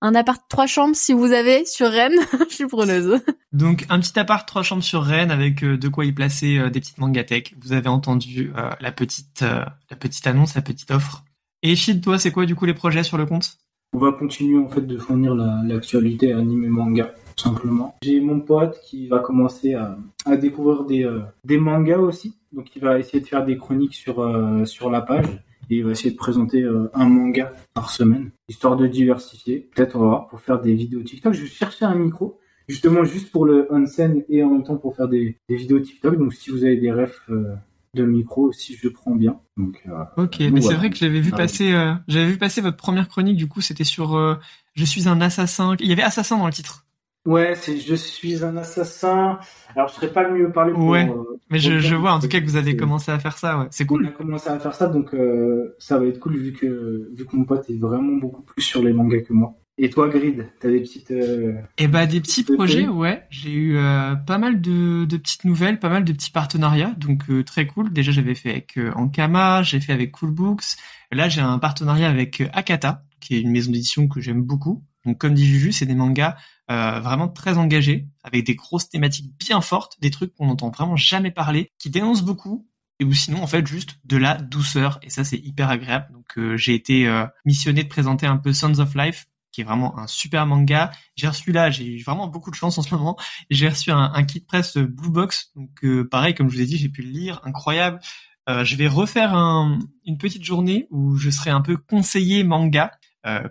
[SPEAKER 3] Un appart trois chambres si vous avez sur Rennes, je suis preneuse.
[SPEAKER 1] Donc, un petit appart, trois chambres sur Rennes avec euh, de quoi y placer euh, des petites mangathèques. Vous avez entendu euh, la petite, euh, la petite annonce, la petite offre. Et Shid, toi, c'est quoi du coup les projets sur le compte?
[SPEAKER 2] On va continuer en fait de fournir la- l'actualité anime manga, tout simplement. J'ai mon pote qui va commencer à, à découvrir des, euh, des mangas aussi. Donc il va essayer de faire des chroniques sur, euh, sur la page. Et il va essayer de présenter euh, un manga par semaine, histoire de diversifier. Peut-être on va voir pour faire des vidéos TikTok. Je cherchais un micro, justement juste pour le on-scène et en même temps pour faire des, des vidéos TikTok. Donc si vous avez des refs euh, de micro aussi, je prends bien. Donc euh,
[SPEAKER 1] Ok,
[SPEAKER 2] Donc,
[SPEAKER 1] mais c'est vrai que j'avais vu
[SPEAKER 2] Ah,
[SPEAKER 1] passer, j'avais vu passer votre première chronique. Du coup, c'était sur Je suis un assassin. Il y avait assassin dans le titre.
[SPEAKER 2] Ouais, c'est je suis un assassin. Alors je serais pas le mieux parler pour.
[SPEAKER 1] Ouais,
[SPEAKER 2] euh,
[SPEAKER 1] Mais je, je vois en tout cas que vous avez
[SPEAKER 2] c'est-
[SPEAKER 1] commencé à faire ça. Ouais, c'est
[SPEAKER 2] On
[SPEAKER 1] cool.
[SPEAKER 2] a commencé à faire ça, donc euh, ça va être cool vu que vu que mon pote est vraiment beaucoup plus sur les mangas que moi. Et toi, Grid, t'as des petites. euh,
[SPEAKER 1] Et bah des petits
[SPEAKER 2] Petit
[SPEAKER 1] projets, ouais. J'ai eu euh, pas mal de, de petites nouvelles, pas mal de petits partenariats, donc euh, très cool. Déjà j'avais fait avec euh, Ankama, j'ai fait avec Cool Books. Là j'ai un partenariat avec Akata, qui est une maison d'édition que j'aime beaucoup. Donc comme dit Juju, c'est des mangas euh, vraiment très engagés, avec des grosses thématiques bien fortes, des trucs qu'on n'entend vraiment jamais parler, qui dénoncent beaucoup. Et ou sinon en fait juste de la douceur et ça c'est hyper agréable. Donc euh, j'ai été euh, missionné de présenter un peu Sons of Life qui est vraiment un super manga. J'ai reçu là, j'ai eu vraiment beaucoup de chance en ce moment. J'ai reçu un, kit presse Blue Box, donc pareil comme je vous ai dit, j'ai pu le lire, incroyable. Je vais refaire un- une petite journée où je serai un peu conseiller manga,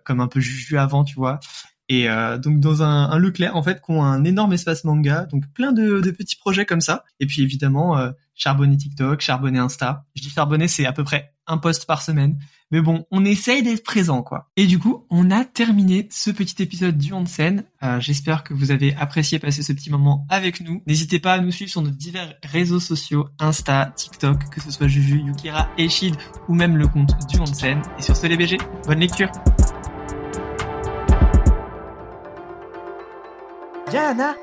[SPEAKER 1] comme un peu Juju avant, tu vois. Et euh, donc dans un, un Leclerc en fait, qui ont un énorme espace manga, donc plein de, de petits projets comme ça. Et puis évidemment, euh, charbonner TikTok, charbonner Insta. Je dis charbonner, c'est à peu près un post par semaine. Mais bon, on essaye d'être présent, quoi. Et du coup, on a terminé ce petit épisode du Onsen. Euh, J'espère que vous avez apprécié passer ce petit moment avec nous. N'hésitez pas à nous suivre sur nos divers réseaux sociaux, Insta, TikTok, que ce soit Juju, Yukira, Eshid ou même le compte du Onsen. Et sur ce, les BG, bonne lecture.
[SPEAKER 5] Yana